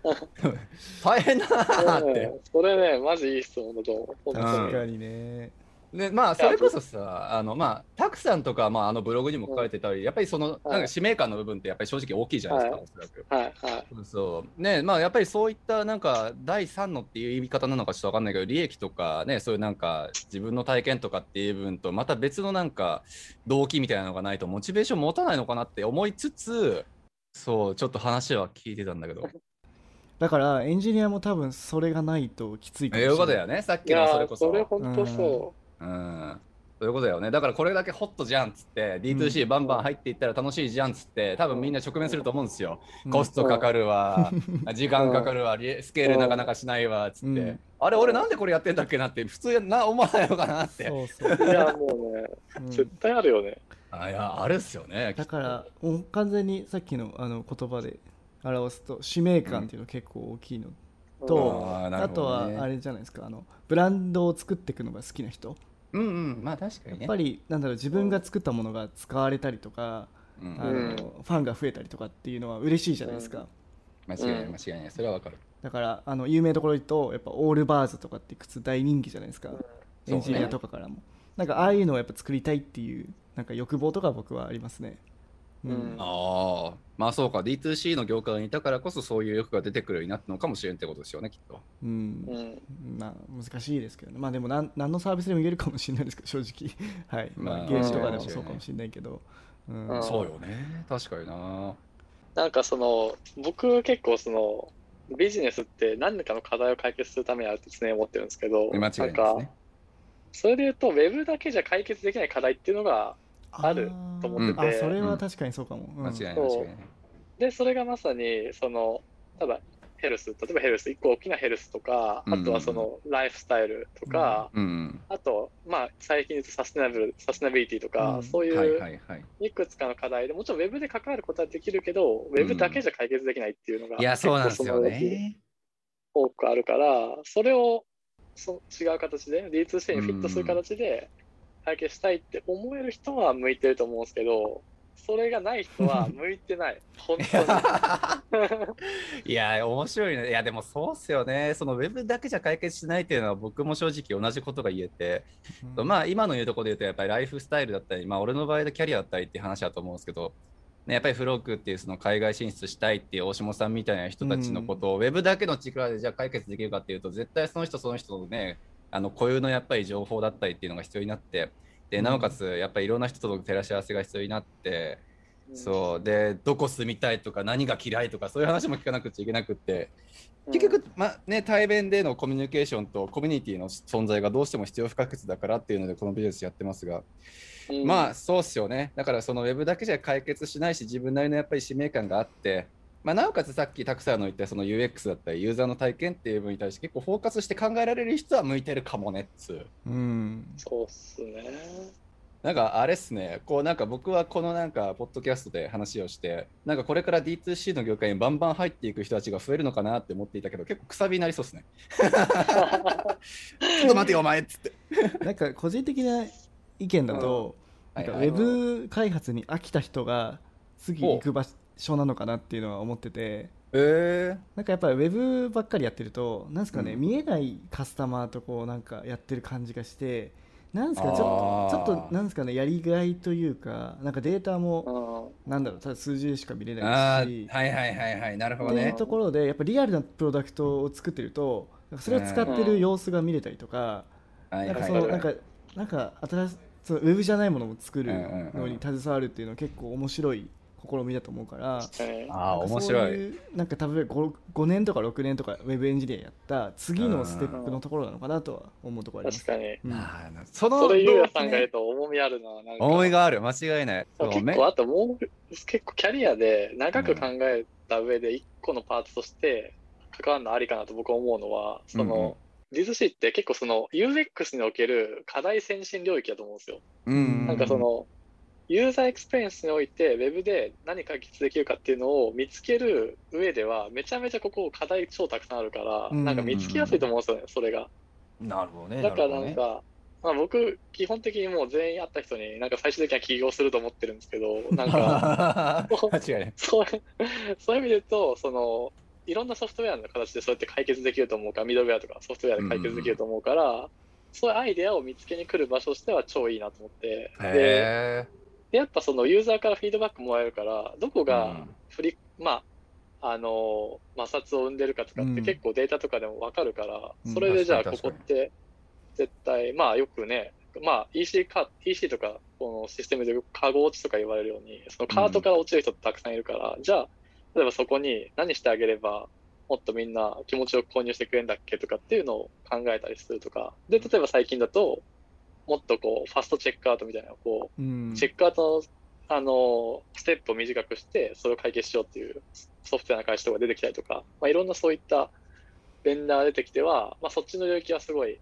大変だなーって。それね、マジいい質問だと思う。本当に確かにねでまあそれこそさあのまあたくさんとか、まあ、あのブログにも書かれてたり、やっぱりそのなんか使命感の部分ってやっぱり正直大きいじゃないですか、はい。おそらく。はいはい。そう。ねまあやっぱりそういったなんか第三のっていう言い方なのかちょっとわかんないけど利益とかねそういうなんか自分の体験とかっていう部分とまた別のなんか動機みたいなのがないとモチベーション持たないのかなって思いつつそうちょっと話は聞いてたんだけど。だからエンジニアも多分それがないときついかもしれない。いうことだよね。さっきのそれこそ。それ本当そうんそういうことだよね。だからこれだけホットじゃんっつって、D2C バンバン入っていったら楽しいじゃんっつって、多分みんな直面すると思うんですよ。うんコストかかるわ、時間かかるわ、リスケールなかなかしないわっつって、うんあれ、俺なんでこれやってんだっけなって、普通な思わないのかなって。そうそう、う。いや、もうね、うん絶対あるよね。あいや、あるっすよね。だから完全にさっきのあの言葉で表すと使命感っていうのが結構大きいのうんと、あーなあとはあれじゃないですかあのブランドを作っていくのが好きな人。うんうん、まあ確かにね。やっぱりなんだろう自分が作ったものが使われたりとか、うん。あのうんファンが増えたりとかっていうのは嬉しいじゃないですか、間違いない、間違いない。それはわかる。だからあの有名どころで言うとやっぱオールバーズとかって靴大人気じゃないですか、うんエンジニアとかからも、なんかああいうのをやっぱ作りたいっていうなんか欲望とか僕はありますねうん、うん。ああ、まあそうか、D2C の業界にいたからこそそういう欲が出てくるようになったのかもしれんってことですよね、きっと。うん。うん。まあ難しいですけどね。まあでもなん何のサービスでも言えるかもしれないですけど 正直。はい、まあ、まあゲージとかでもうんそうかもしれないけど、うん。うん。そうよね。確かにな。なんかその、僕結構その、ビジネスって何かの課題を解決するためにあるって常に思ってるんですけど、間違いないなんかですね。、それで言うと、ウェブだけじゃ解決できない課題っていうのが、あると思ってて。あそれは確かにそうかも、うん。間違いない。で、それがまさに、その、ただ、ヘルス、例えばヘルス、一個大きなヘルスとか、うん。あとはその、ライフスタイルとか、うん。あと、まあ、最近言うとサステナブル、サステナビリティとか、うん。そうはいいうはい。くつかの課題で、もちろんウェブで関わることはできるけど、ウェブだけじゃ解決できないっていうのが、いや、そうなんですよ結構そのね。多くあるから、それをそ違う形で、D2C にフィットする形で解決したいって思える人は向いてると思うんですけど、それがない人は 向いてない。本当に。いや、面白いね。いや、でもそうっすよね。そのウェブだけじゃ解決しないっていうのは僕も正直同じことが言えて、うんまあ今の言うところで言うとやっぱりライフスタイルだったり、まあ俺の場合でキャリアだったりっていう話だと思うんですけど、ね、やっぱりフロークっていうその海外進出したいっていう大下さんみたいな人たちのことをウェブだけの力でじゃあ解決できるかっていうと絶対その人その人のねあの固有のやっぱり情報だったりっていうのが必要になってでなおかつやっぱりいろんな人との照らし合わせが必要になって、そう。でどこ住みたいとか何が嫌いとかそういう話も聞かなくちゃいけなくって結局、まあね、対面でのコミュニケーションとコミュニティの存在がどうしても必要不可欠だからっていうのでこのビジネスやってますが、うん。まあそうっすよね。だからそのウェブだけじゃ解決しないし自分なりのやっぱり使命感があって、まあ、なおかつさっきたくさんの言ったその UX だったりユーザーの体験っていう部分に対して結構フォーカスして考えられる人は向いてるかもねっつう。うんそうっすね。なんかあれっすね、こうなんか僕はこのなんかポッドキャストで話をして、なんかこれから D2C の業界にバンバン入っていく人たちが増えるのかなって思っていたけど、結構くさびになりそうですね。ちょっと待てよ、お前っつって。なんか個人的な意見だと、なんかウェブ開発に飽きた人が次行く場所なのかなっていうのは思ってて。えなんかやっぱりウェブばっかりやってるとなんですかね、うん。見えないカスタマーとこうなんかやってる感じがしてなんですかねちょっとちょっとなんですかねやりがいというかなんかデータもうんなんだろうただ数字でしか見れないし。ーはいはいはいはい、なるほどね。っていう。ところでやっぱリアルなプロダクトを作ってるとそれを使ってる様子が見れたりとか、はいなんかそのなんかなんか新しいそのウェブじゃないものを作るうんうんうん。のに携わるっていうのは結構面白い試みだと思うから、はいああ、なんか面白い。なんか多分 5, 5年とか6年とかウェブエンジニアやった次のステップのところなのかなとは思うところあります。確かに。うんそのそれ、ゆうやさんが言うと重みあるな。なんか思いがある、間違いない。結構、あともう、結構キャリアで長く考えた上で、一個のパーツとして関わるのありかなと僕は思うのは、そうんうんの、 D2C って結構その UX における課題先進領域だと思うんですよ。うんなんかその、ユーザーエクスペリエンスにおいて、ウェブで何解決できるかっていうのを見つける上では、めちゃめちゃここ課題超たくさんあるから、うんなんか見つけやすいと思うんですよね、それが。なるほどね。だからなんか、まあ、僕、基本的にもう全員会った人に、なんか最終的には起業すると思ってるんですけど、なんか、間違いない。そうそういう意味で言うと、その、いろんなソフトウェアの形でそうやって解決できると思うから、ミドルウェアとかソフトウェアで解決できると思うから、そういうアイデアを見つけに来る場所としては超いいなと思って、で、へでやっぱそのユーザーからフィードバックもらえるから、どこえ。がフリ、まあ、あの、摩擦を生んでるかとかってうん。結構データとかでもわかるから、うん。それでじゃあここって絶対、まあよくね、まあ EC カ EC とかこのシステムでカゴ落ちとか言われるように、そのカートから落ちる人ってたくさんいるから、じゃあ、例えばそこに何してあげれば、もっとみんな気持ちよく購入してくれるんだっけとかっていうのを考えたりするとか、で、例えば最近だと、もっとこう、ファストチェックアウトみたいな、こう、うんチェックアウトの、あの、ステップを短くして、それを解決しようっていうソフトウェアの会社とか出てきたりとか、まあ、いろんなそういったベンダーが出てきては、まあ、そっちの領域はすごい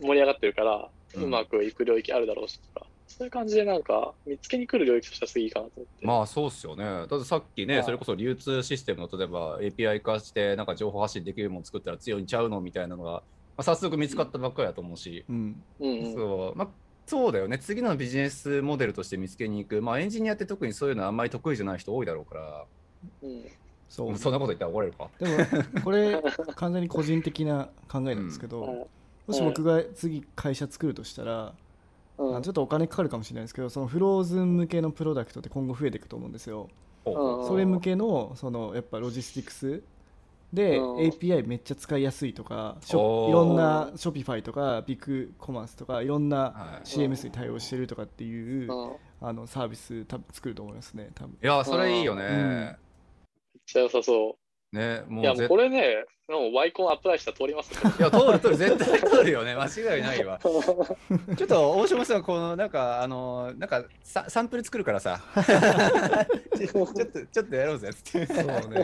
盛り上がってるから、うんうまくいく領域あるだろうしとか、そういう感じでなんか、見つけに来る領域としてはすごいいいかなと思って。まあそうっすよね。だってさっきね、はいそれこそ流通システムの例えば API 化してなんか情報発信できるもの作ったら強いんちゃうのみたいなのが、まあ、早速見つかったばっかりだと思うし、うん。うんうん。そう。まあ、そうだよね、次のビジネスモデルとして見つけに行く、まあ、エンジニアって特にそういうのあんまり得意じゃない人多いだろうから、うん。そうそんなこと言ったら怒られるか。でもこれ完全に個人的な考えなんですけど、はいもし僕が次会社作るとしたら、うん。あちょっとお金かかるかもしれないですけどそのフローズン向けのプロダクトって今後増えていくと思うんですよ。それ向けのそのやっぱロジスティクスでうん。API めっちゃ使いやすいとかいろんなショピファイとかビッグコマースとかいろんなはい。CMS に対応してるとかっていうあのサービス多分作ると思いますね多分。いや、それいいよね。うん。ちゃ良さそう。ね、もいうや、もう絶これね、もうワイコンアプライしたら通りますよ。いや、通る、通る、絶対通るよね、間違いないわ。ちょっと大島さん、このなんか、あの、なんかササンプル作るからさ、ち ょちょっと、ちょっとやろうぜっつって。そうね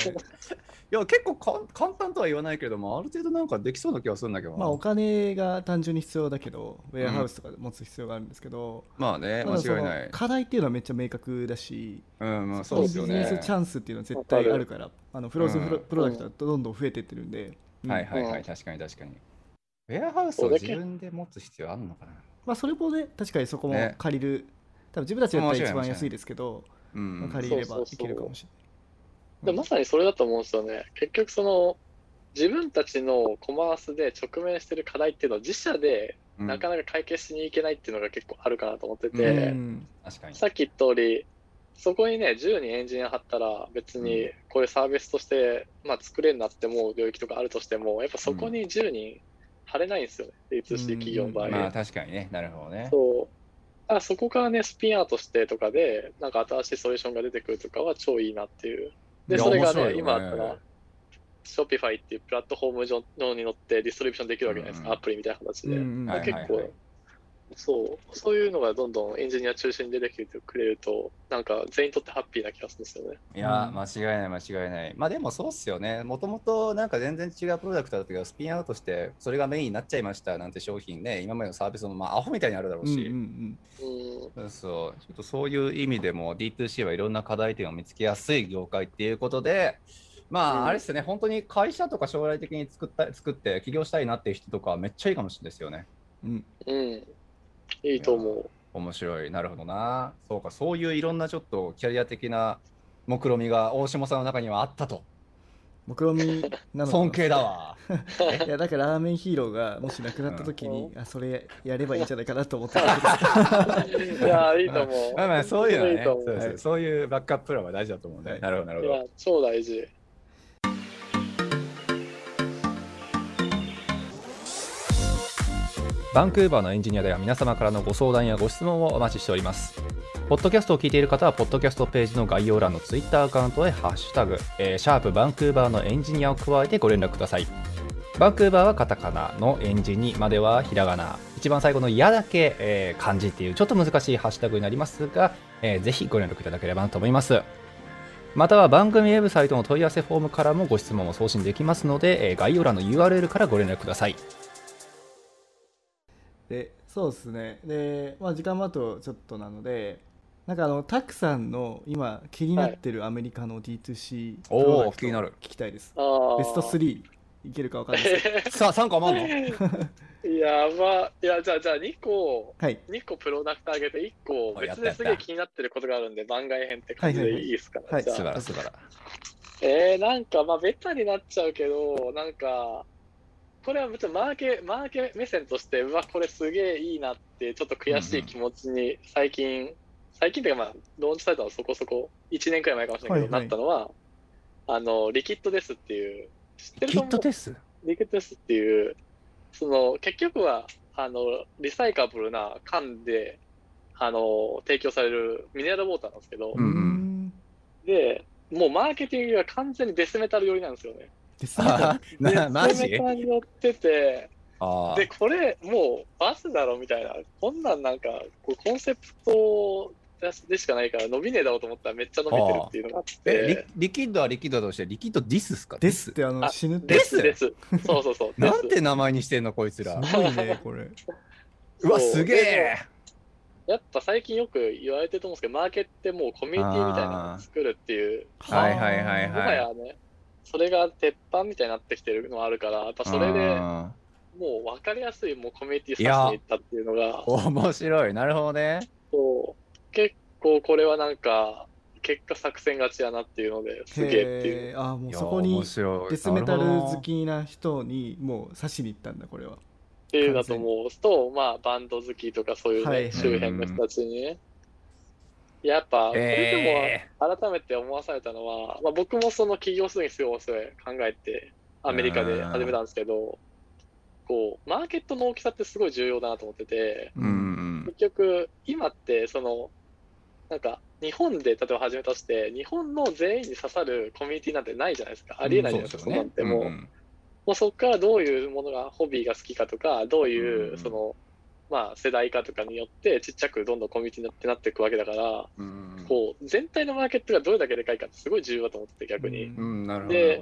いや、結構かん簡単とは言わないけれども、ある程度なんかできそうな気がするんだけどな。まあお金が単純に必要だけどウェアハウスとかで持つ必要があるんですけど、まあね、間違いない。課題っていうのはめっちゃ明確だしうん、まあそうですよねビジネ。スチャンスっていうのは絶対あるからあのフローズンプロ,、ダクトはどんどん増えていってるんで、うん。はいはいはい、うん。確かに確かに。ウェアハウスを自分で持つ必要あるのかな？まあ、それもね確かにそこもね。借りる、多分自分たちだったら一番安いですけど、うんまあ、借りればいけるかもしれない。でまさにそれだと思うんですよね。結局その自分たちのコマースで直面してる課題っていうのを自社でうん。なかなか解決しに行けないっていうのが結構あるかなと思ってて、うん。確かに。さっき言った通り、そこにね、10人エンジニア貼ったら、別にこれサービスとして、まあ、作れんなって思う領域とかあるとしても、やっぱそこに10人貼れないんですよね、D2C 企業の場合。まあ確かにね、なるほどね。そう。だそこからね、スピンアウトしてとかで、なんか新しいソリューションが出てくるとかは超いいなっていう。で、それがね、ね今だったら、Shopify っていうプラットフォーム上に乗ってディストリビューションできるわけじゃないですか、うんアプリみたいな形で。うんうんはい結構、そう、そういうのがどんどんエンジニア中心に出てきてくれると、なんか全員にとってハッピーな気がするんですよね。いや、うん間違いない、間違いない。まあでもそうっすよね。もともとなんか全然違うプロダクトだったけど、スピンアウトして、それがメインになっちゃいましたなんて商品ね、今までのサービスもまあアホみたいにあるだろうし、うんうんうん。そうそう、ちょっとそういう意味でも D2C はいろんな課題点を見つけやすい業界っていうことで、まあ、うんあれですね、本当に会社とか将来的に作った作って起業したいなっていう人とかはめっちゃいいかもしれないですよね。うんうん。いいと思う。面白い。なるほどな。そうか、そういういろんなちょっとキャリア的な目論みが大下さんの中にはあったと。目論みなのか 尊敬だわ。いやだからラーメンヒーローがもしなくなった時に、あそれやればいいんじゃないかなと思ってた いや、いいと思う。まあまあ、そういうのはねいいそういうバックアッププランは大事だと思うんで、はいなるほど、なるほど。いや、超大事。バンクーバーのエンジニアでは皆様からのご相談やご質問をお待ちしております。ポッドキャストを聞いている方は、ポッドキャストページの概要欄のツイッターアカウントへハッシュタグ、えーシャープバンクーバーのエンジニアを加えてご連絡ください。バンクーバーはカタカナのエンジニまではひらがな。一番最後のやだけ、えー漢字っていうちょっと難しいハッシュタグになりますが、えーぜひご連絡いただければなと思います。または番組ウェブサイトの問い合わせフォームからもご質問を送信できますので、えー概要欄の URL からご連絡ください。でそうですね。で、まあ、時間もあとちょっとなのでなんかあのタクさんの今気になってるアメリカの D2C おープロダクト気になる。聞きたいです。あー。ベスト3いけるかわかんないです。け どさあ、3個余んの？やば。いや、じゃあ、じゃあ2個、はい。2個プロダクトあげて、1個別ですげえ気になってることがあるんで、番外編って感じでいいですかね。はい。はいじゃあ。素晴らしい、素晴らしえー、なんか、まあ、ベタになっちゃうけど、なんか、これは別にマーケ、マーケ目線として、うわ、これすげえいいなって、ちょっと悔しい気持ちに最近、最近っていうか、まあ、ローンチされたのはそこそこ、1年くらい前かもしれないけど、はい。はいなったのは、あの、リキッドですっていう、知ってると思う？スリキッドですっていう、その、結局は、あの、リサイカブルな缶で、あの、提供されるミネラルウォーターなんですけど、うんうん。で、もうマーケティングが完全にデスメタル寄りなんですよね。ですね。あなマデスメジタルに寄ってて、あで、これ、もうバスだろみたいな、こんなんなんか、こうコンセプトでしかないから伸びねえだろうと思ったらめっちゃ伸びてるっていうのがあっえリて、リキッドはリキッドとして、リキッドディスっすか？ですってあのあ死ぬって。でですすです。そうそうそう。なんて名前にしてんの、こいつら。すごいねこれ。うわ、そうすげえ。やっぱ最近よく言われてると思うんですけど、マーケってもうコミュニティみたいなのを作るっていう、はいはいはいもははい。やね、それが鉄板みたいになってきてるのはあるから、やっぱそれでうんもう分かりやすいもうコミュニティさしに行ったっていうのが、面白い。なるほどね。そう結構これはなんか、結果作戦勝ちやなっていうのですげえっていう。あーもいうやそこに面白いデスメタル好きな人にもう刺しに行ったんだこれはっていうだと思うと、まあ、バンド好きとかそういうね、はいはい周辺の人たちにね。やっぱ、これえでも改めて思わされたのは、まあ、僕もその起業するにすごいそれ考えて、アメリカで始めたんですけど、こう、マーケットの大きさってすごい重要だなと思ってて、ーうん。うん結局、今って、その、なんか、日本で例えば始めたとして、日本の全員に刺さるコミュニティなんてないじゃないですか。ありえないじゃないですか、そんなんてもう。うんうん。もうそこからどういうものが、ホビーが好きかとか、どういうう、ん。その、まあ、世代かとかによって、ちっちゃくどんどんコミュニティになってなっていくわけだから、うんうんこう、全体のマーケットがどれだけでかいかってすごい重要だと思ってて、逆に。で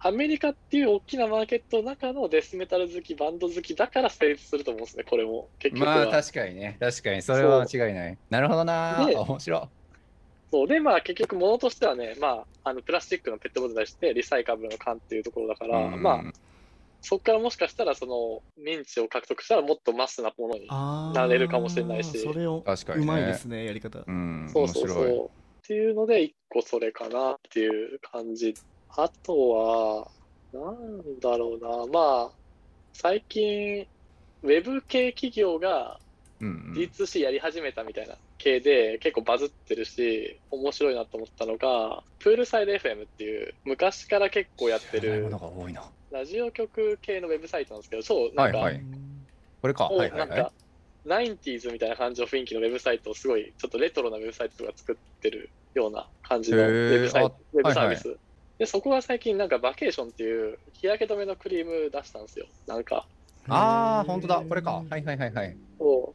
アメリカっていう大きなマーケットの中のデスメタル好き、バンド好きだから成立すると思うんですね、これも。結局は。まあ確かにね、確かに、それは間違いない。なるほどな。で面白い。そうで、まあ結局、ものとしてはね、まあ、あのプラスチックのペットボトルに対してリサイカブルの缶っていうところだから、うんまあ、そこからもしかしたら、その、認知を獲得したらもっとマスなものに。なれるかもしれないしそれを確かにねうまいですねやり方うん、そうそうそ面白い。う。っていうので、一個それかなっていう感じ。あとは、なんだろうな。まあ、最近、ウェブ系企業がうんうん D2C やり始めたみたいな系で結構バズってるし、面白いなと思ったのが、プールサイド FM っていう、昔から結構やってるラジオ局系のウェブサイトなんですけど、超なんか、はいはいこれか。もうはいははいないんか。、90s みたいな感じの雰囲気のウェブサイトをすごい、ちょっとレトロなウェブサイトとか作ってるような感じのウェブサイト、ウェブサービはス。で、そこが最近なんかバケーションっていう日焼け止めのクリーム出したんですよ。なんか。ああ、本当だ。これか。はいはいはいはい。そ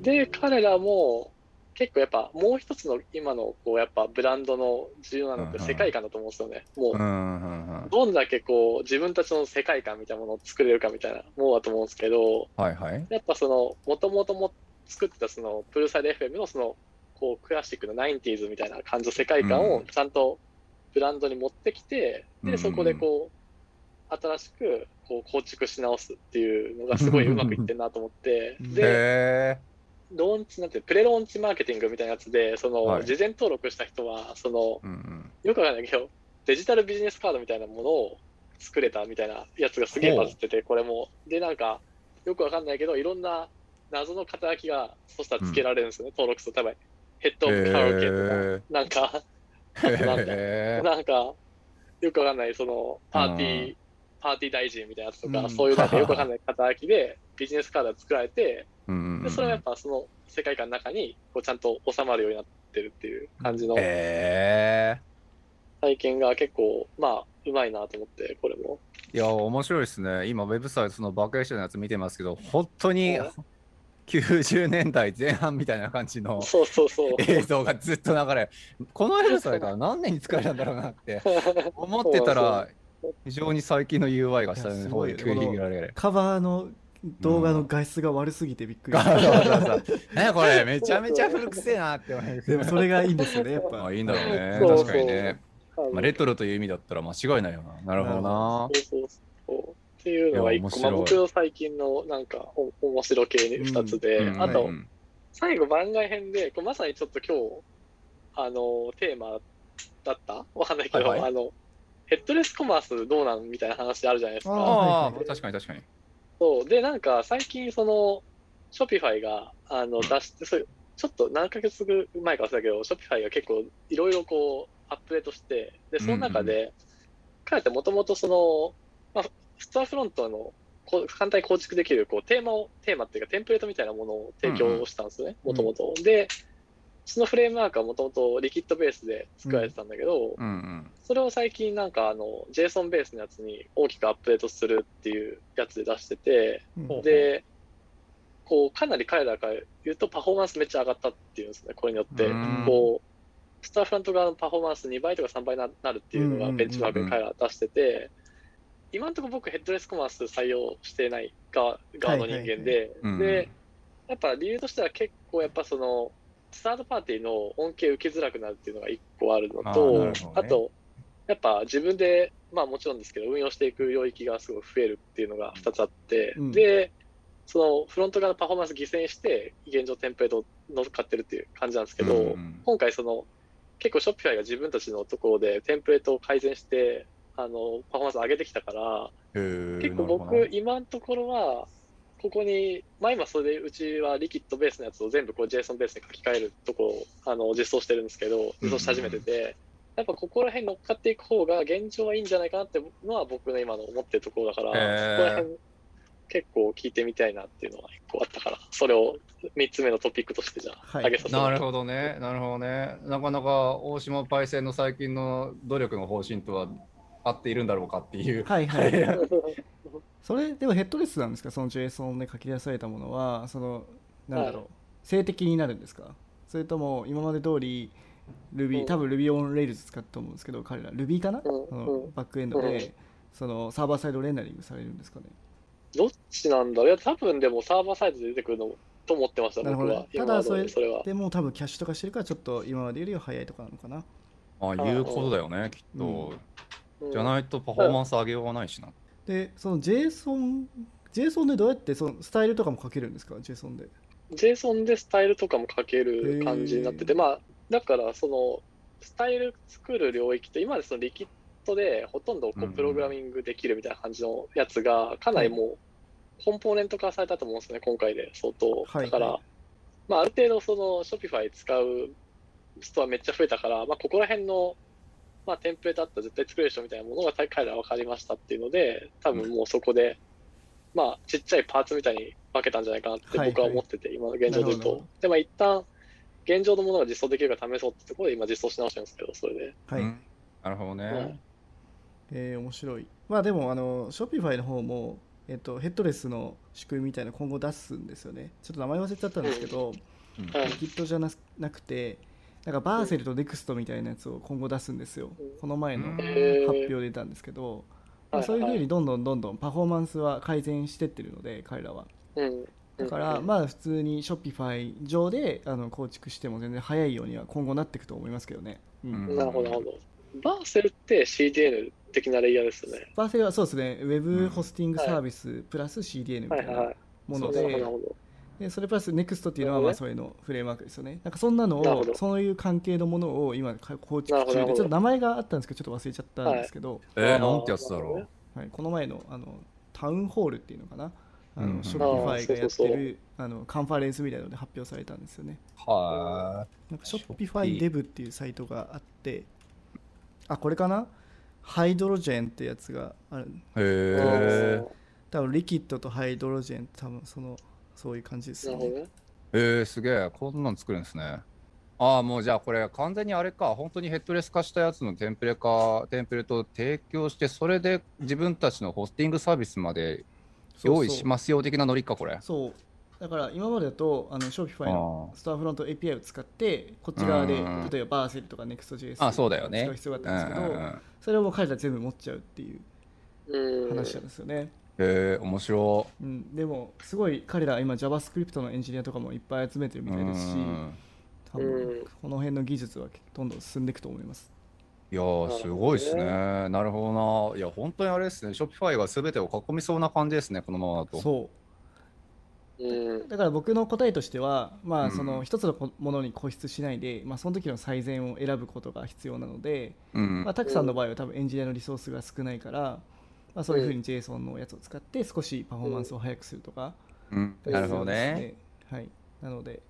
うで、彼らも結構やっぱもう一つの今のこうやっぱブランドの重要なのって世界観だと思うんですよね。もう。どんだけこう自分たちの世界観みたいなものを作れるかみたいなものだと思うんですけど、はいはい。やっぱその、もともとも作ってたその、プールサイド FM のその、こう、クラシックの 90s みたいな感じの世界観をうんちゃんとブランドに持ってきて、うんで、そこでこう、新しくこう構築し直すっていうのがすごいうまくいってるなと思って、うんで、へローンチなんて、プレローンチマーケティングみたいなやつで、その、はい事前登録した人は、その、え。うんうん。よくわかんないけど、デジタルビジネスカードみたいなものを作れたみたいなやつがすげえバズってて、これも。で、なんか、よくわかんないけど、いろんな謎の肩書きが、そしたらつけられるんですよね、登録すると。多分ヘッドカラオケとか、へなんか、なんなんか、よくわかんない、その、パーティー、うんパーティー大臣みたいなやつとか、うんそういうなんかよくわかんない肩書きで、ビジネスカードが作られて、で、それがやっぱその世界観の中に、こう、ちゃんと収まるようになってるっていう感じのへ体験が結構、まあ、うまいなと思って、これも。え。いや、面白いですね。今、ウェブサイトのバケーションのやつ見てますけど、本当にうん90年代前半みたいな感じのそうそうそう。映像がずっと流れ、このウェブサイトは何年に作られたんだろうなって 思ってたら、非常に最近の UI が下の方にいやすごい繰り広げられる。カバーの動画の画質が悪すぎてびっくりした、そうそうねこれめちゃめちゃ古くせえなって思います。でもそれがいいんですよねやっぱ。あいいんだろうね。そう確かにね。まあ、レトトロという意味だったら間違いないよな。なるほどな。そうそうそう。っていうのが一個、まあ、僕の最近のなんかお面白系に二つで、うん。あと、うん。最後番外編で、これまさにちょっと今日、あの、テーマだった？わかんないけど、はいはい。あの、ヘッドレスコマースどうなん？みたいな話あるじゃないですあか。ああ、確かに確かに。そう。で、なんか最近その、ショピファイが、あの、出して、そうちょっと何ヶ月前か忘れたけど、ショピファイが結構いろいろこう、アップデートして、で、その中で、彼ってもともとその、まあ、ストアフロントのこう簡単に構築できるこうテーマを、テーマっていうかテンプレートみたいなものを提供したんですよね、うんもともと。で、そのフレームワークはもともと Liquid ベースで作られてたんだけど、うんうん。それを最近なんかあの JSON ベースのやつに大きくアップデートするっていうやつで出してて、うん。で、こうかなり彼らから言うとパフォーマンスめっちゃ上がったっていうんですね、これによって。うん。こう、スターフロント側のパフォーマンス2倍とか3倍になるっていうのがベンチマークに彼らは出してて、今のところ僕ヘッドレスコマース採用してない側側の人間でうん、で、やっぱ理由としては結構やっぱその、スタートパーティーの恩恵受けづらくなるっていうのが一個あるのと、るほどね。あと、やっぱ自分で、まあもちろんですけど、運用していく領域がすごい増えるっていうのが2つあって、うん。で、そのフロント側のパフォーマンス犠牲にして、現状テンプレートを乗っかってるっていう感じなんですけど、うんうん今回その、結構ショッピファイが自分たちのところでテンプレートを改善して、あの、パフォーマンス上げてきたから、結構僕、今のところは、ここに、まあ今それでうちはリキッドベースのやつを全部こう JSON ベースに書き換えるとこをあの実装してるんですけど、実装し始めてて、やっぱここら辺乗っかっていく方が現状はいいんじゃないかなってのは僕の今の思ってるところだから、へー。そこら辺結構聞いてみたいなっていうのは一個あったから、それを3つ目のトピックとしてじゃあ、はい。上げさせてもらった。なるほどね、なるほどね。なかなか大島パイセンの最近の努力の方針とは合っているんだろうかっていう。はいはい それでもヘッドレスなんですか？その JSON で書き出されたものはそのなんだろう、はい。静的になるんですか？それとも今まで通り Ruby、うん。多分 Ruby on Rails 使ったと思うんですけど彼ら。Ruby かな、うんそのうんバックエンドで、うん。そのサーバーサイドレンダリングされるんですかね？どっちなんだろう？いや、多分でもサーバーサイドで出てくるのと思ってました、なるほど。ただそれそれは。でも多分キャッシュとかしてるからちょっと今までよりは早いとかなのかな？ああい。うことだよね、きっと。うん。じゃないとパフォーマンス上げようがないしな。でその JSON JSON でどうやってそのスタイルとかも書けるんですか？JSON で。JSON でスタイルとかも書ける感じになってて、まあ、だから、その、スタイル作る領域って、今までそのリキッドでほとんどこうプログラミングできるみたいな感じのやつが、かなりもう、コンポーネント化されたと思うんですね、今回で。相当。はい。だから、まあ、ある程度その Shopify 使うストアめっちゃ増えたから、まあ、ここら辺の、まあ、テンプレートあったら絶対作れるでしょみたいなものが彼らは分かりましたっていうので、多分もうそこで、まあ、ちっちゃいパーツみたいに分けたんじゃないかなって僕は思ってて、今の現状で言うと。で、まあ、一旦、現状のものが実装できるか試そうってところで今実装し直してるんですけど、それで。はい、うん。なるほどね。はい。えー面白い。まあでもあの Shopify の方も、えっと、ヘッドレスの仕組みみたいなの今後出すんですよね。ちょっと名前忘れちゃったんですけど、うん。はい Git じゃななくてなんかバーセルと NEXT みたいなやつを今後出すんですよ。うん。この前のうん。発表で出たんですけど、そういうふうにどんどんどんどんパフォーマンスは改善してってるので彼らは。うん。だからうん。まあ普通に Shopify 上であの構築しても全然早いようには今後なっていくと思いますけどね、うん。うん。なるほど、なるほど。バーセルって CDN 的なレイヤーですよね。バーセルはそうですね。ウェうんブホスティングサービスプラス CDN みたいなはいはいはい。でそれプラス NEXT っていうのはまあそういうのフレームワークですよね。なんかそんなのをそういう関係のものを今か構築中でちょっと名前があったんですけどちょっと忘れちゃったんですけど、えー、なんてやつだろはい、この前のあのタウンホールっていうのかな。あの、うん Shopify あーがやってそうそうそう。るあのカンファレンスみたいなので発表されたんですよね。う。はなんか Shopify Shopify Dev っていうサイトがあってあこれかな？ハイドロジェンってやつがあるい。へえ。多分リキッドとハイドロジェン多分そのそういう感じですよねね。えー、すげえ。こんなん作るんですね。ああ、もうじゃあこれ完全にあれか、本当にヘッドレス化したやつのテンプレ化、テンプレートを提供して、それで自分たちのホスティングサービスまで用意しますよ的なノリか、これ。そうだから今までだとあの Shopify のストアフロント API を使ってこっち側でうん例えばバーセルとか Next.js あそうだよね使う必要があったんですけど、それをもう彼ら全部持っちゃうっていううん。話なんですよね、へえ、面白うん、でもすごい彼ら今 JavaScript のエンジニアとかもいっぱい集めてるい。みたいですしうん多分うんこの辺の技術はどんどん進んでいくと思いますいやー、すごいですね。なるほどな。いや、本当にあれですね。Shopify が全てを囲みそうな感じですね、このままだと。そううん。だから僕の答えとしては、まあ、うんその一つのものに固執しないで、まあ、その時の最善を選ぶことが必要なので、うんまあ、たくさんの場合は多分エンジニアのリソースが少ないから、まあ、そういうふうに JSON のやつを使って少しパフォーマンスを速くするとか、うんなるほどね。はい、なので、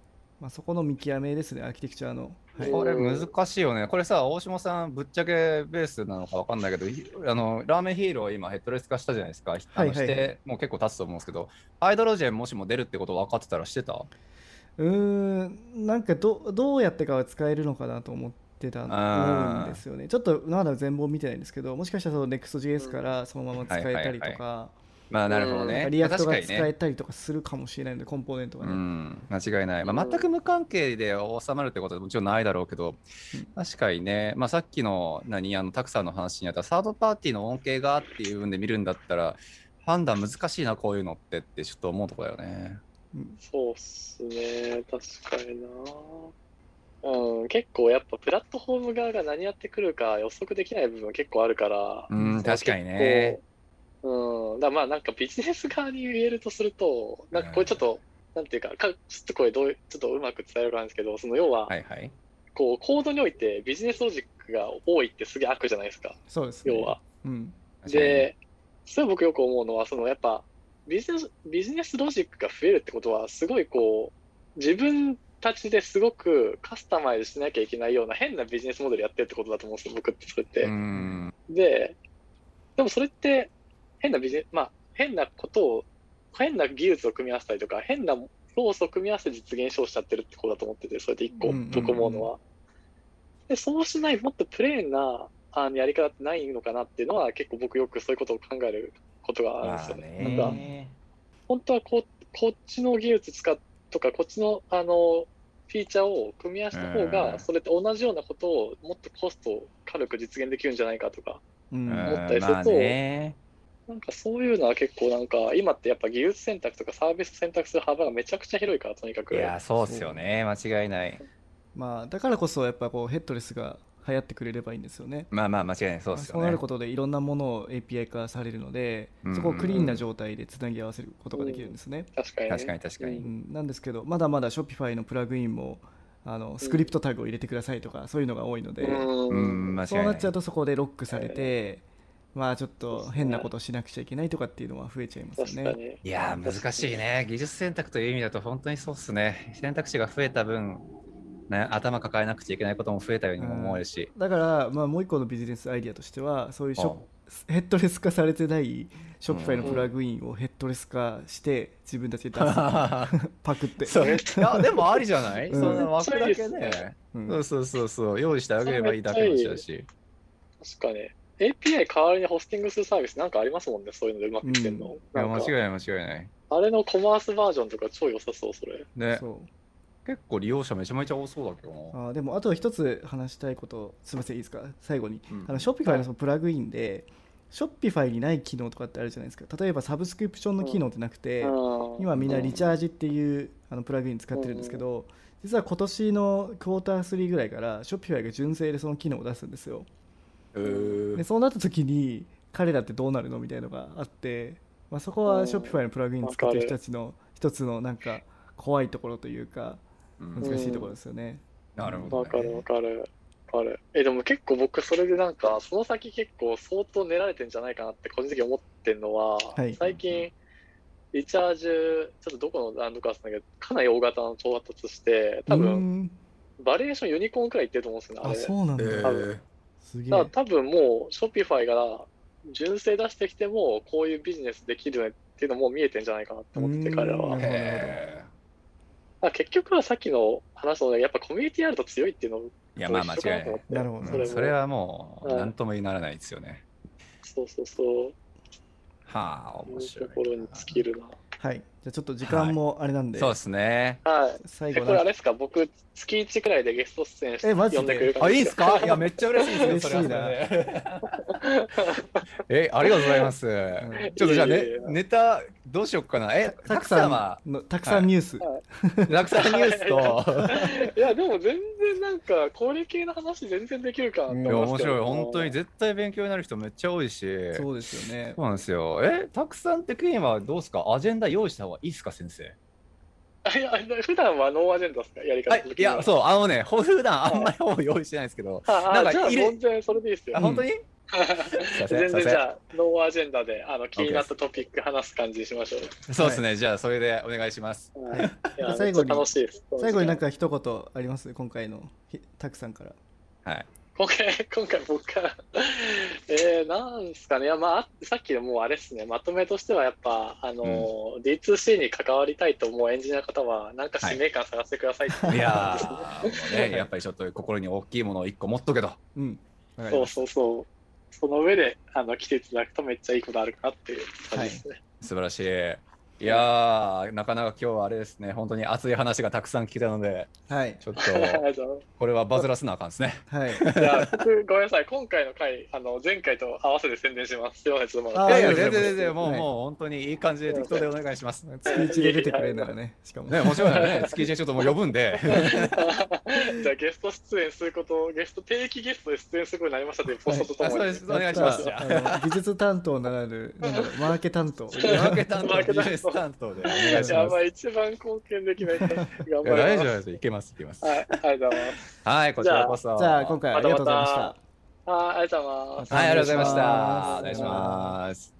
まあ、そこの見極めですね、アーキテクチャの。はい、これ難しいよね。これさ、大島さん、ぶっちゃけベースなのかわかんないけど、ひあのラーメンヒーロー今ヘッドレス化したじゃないですか。はいはいして、もう結構経つと思うんですけど、Hydrogen もしも出るってこと分かってたらしてた？うーん、なんかどどうやってかは使えるのかなと思ってたんですよね。ちょっとまだ全貌見てないんですけど、もしかしたらその Next.js からそのまま使えたりとか、まあ、なるほどうんね。 React が使えたりとかするかもしれないので、コンポーネントがね。うん、間違いない。まあ、全く無関係で収まるってことはもちろんないだろうけど、うん確かにね、まあ、さっきの何あのタクさんの話にあったサードパーティーの恩恵がっていう部分で見るんだったら、判断難しいな、こういうのってってちょっと思うところだよね。うんそうっすね。確かにな。うん、結構やっぱプラットフォーム側が何やってくるか予測できない部分は結構あるから。うん、確かにね。うん、だからまあなんかビジネス側に言えるとすると、なんかこれちょっと、なんていうか、かちょっとこれどういう、ちょっとうまく伝えるかなんですけど、その要は、はいはい。こう、コードにおいてビジネスロジックが多いってすげえ悪じゃないですか、そうですね。要は。うん。で、それ僕よく思うのは、そのやっぱビジネス、ビジネスロジックが増えるってことは、すごいこう、自分たちですごくカスタマイズしなきゃいけないような変なビジネスモデルやってるってことだと思うんですよ、僕ってそれって。うん。で、でもそれって変なビジネス、まあ変なことを、変な技術を組み合わせたりとか、変な要素を組み合わせて実現しようしちゃってるってことだと思ってて、それで一個僕思うのは。で、そうしない、もっとプレーンなあのやり方ってないのかなっていうのは、結構僕よくそういうことを考えることがあるんですよね。なんか、ね。本当はこうこっちの技術使っとか、こっちのあのフィーチャーを組み合わせた方うんが、それと同じようなことをもっとコストを軽く実現できるんじゃないかとか、思ったりすると。なんかそういうのは結構なんか、今ってやっぱ技術選択とかサービス選択する幅がめちゃくちゃ広いから、とにかく。いや、そうっすよね。間違いない。まあ、だからこそやっぱこうヘッドレスが流行ってくれればいいんですよね。まあまあ、間違いない。そうっすよねそうなる。ことでいろんなものを API 化されるので、うんそこをクリーンな状態でつなぎ合わせることができるんですね。確かに、ね。確かに確かにうんなんですけど、まだまだ Shopify のプラグインもあのスクリプトタグを入れてくださいとか、そういうのが多いので、うん。そうなっちゃうとそこでロックされて、まあちょっと変なことしなくちゃいけないとかっていうのは増えちゃいますよね。いやー、難しいね。技術選択という意味だと本当にそうっすね。選択肢が増えた分、ね、頭抱えなくちゃいけないことも増えたようにも思えるし。だから、まあ、もう一個のビジネスアイディアとしてはそういうショヘッドレス化されてないショッピファイのプラグインをヘッドレス化して自分たちで出す パクって。いやでもありじゃない、うんそんな枠だけね。うんそうそうそうそう、用意してあげればいいだけの話だし。確かに。API 代わりにホスティングするサービスなんかありますもんね、そういうのでうまくいってんの。いや、なんか間違いない間違いない。あれのコマースバージョンとか超良さそう、それ。ね、そう結構利用者めちゃめちゃ多そうだけどな。あーでもあと一つ話したいことすみませんいいですか？最後に、うん。あの Shopify のそのプラグインで、 Shopify にない機能とかってあるじゃないですか。例えばサブスクリプションの機能ってなくて、うん。今みんな Recharge っていうあのプラグイン使ってるんですけど、実は今年のクォーター3ぐらいから Shopify が純正でその機能を出すんですよ。うー。でそうなった時に彼らってどうなるのみたいなのがあって、まあ、そこはショッピファイのプラグイン使ってる人たちの一つのなんか怖いところというかうん難しいところですよね、なるほど、ね。わかるわかる。わかる。え、でも結構僕それでなんか、その先結構相当練られてんじゃないかなって個人的に思ってんのは、はい。最近、リチャージ、ちょっとどこのランドか忘れたけど、かなり大型の調達して、多う分、ん。バリエーションユニコーンくらいいってると思うんですよね、ああれ。そうなんだ、えー。すげえ。だから多分もう、ショッピファイが純正出してきても、こういうビジネスできるねっていうのも見えてんじゃないかなって思ってて、うん。彼らは。なるほどへだから結局はさっきの話のね、やっぱコミュニティあると強いっていうのーいや、まあ間違いない。なるほどそれもそれはもう、うんなんともならないですよね。そうそうそう。はあ、面白いと。ころに尽きるな。はいじゃあちょっと時間もあれなんで、そうですね。はい。え、最後これあれですか？僕、月1くらいでゲスト出演してえマジで？呼んでくれるあ、いいですか？いや、めっちゃ嬉しいですよ、嬉しいなそれは。それでえ、ありがとうございます。ん。ちょっとじゃあ、ねいやいやいや、ネタ、どうしよっかな？え、たくたくささんは、んのたくさんニュース、たくさんニュースと、い。や、でも全然なんか、これ系の話全然できるかなっていや、面思いますけど白い。本当に絶対勉強になる人めっちゃ多いし。そうですよね。そうなんですよ。え、たくさん的にはどうですか？アジェンダ用意した方がいいですか、先生？いや、普段はノーアジェンダですか？やり方。はい、いや、そう、あのね、普段あんまりほぼ用意してないんですけど、あなんかあじゃあいる全然それでいいですよ。あ、。本当に？全然じゃあ、ノーアジェンダであの気になったトピック話す感じにしましょう。そうですね、じゃあ、それでお願いします。はい、い。や最後にめっちゃ楽しいです。最後になんか一言あります？今回のひたくさんから。はい。今回、今回僕から、えー、なんですかね、まあ、さっきのもうあれですね、まとめとしてはやっぱ、あのー D2C に関わりたいと思うエンジニアの方は、なんか使命感探してくださいっていういやー、ね、やっぱりちょっと心に大きいものを一個持っとけと。うんそうそうそう。その上で、あの、来ていただくとめっちゃいいことあるかなっていう感じですね。素晴らしい。いやー、なかなか今日はあれですね、本当に熱い話がたくさん聞けたので、はい。ちょっと、これはバズらせなあかんですね。はい。じゃあ、僕、ごめんなさい。今回の回、あの、前回と合わせて宣伝します。すいません、ちょっとまだ。あーいやいや、全然全然、もう、はい。もう本当にいい感じで適当でお願いします。月1で出てくれるならね しかも。ね、もちろんね、月一ちょっともう呼ぶんで、じゃあ、ゲスト出演すること、ゲスト、定期ゲストで出演することになりましたというポストとともに。お願いします。技術担当ならぬマーケ担当。マーケ担当、ス担当でお願いしやばます。い、一番貢献できない。大丈夫です。いけます、いけます。はい、ありがとうございます。はい、こちらこそ。じゃあ今回ありがとうございましたはい、ありがとうございます。はい、ありがとうございました。お願いします。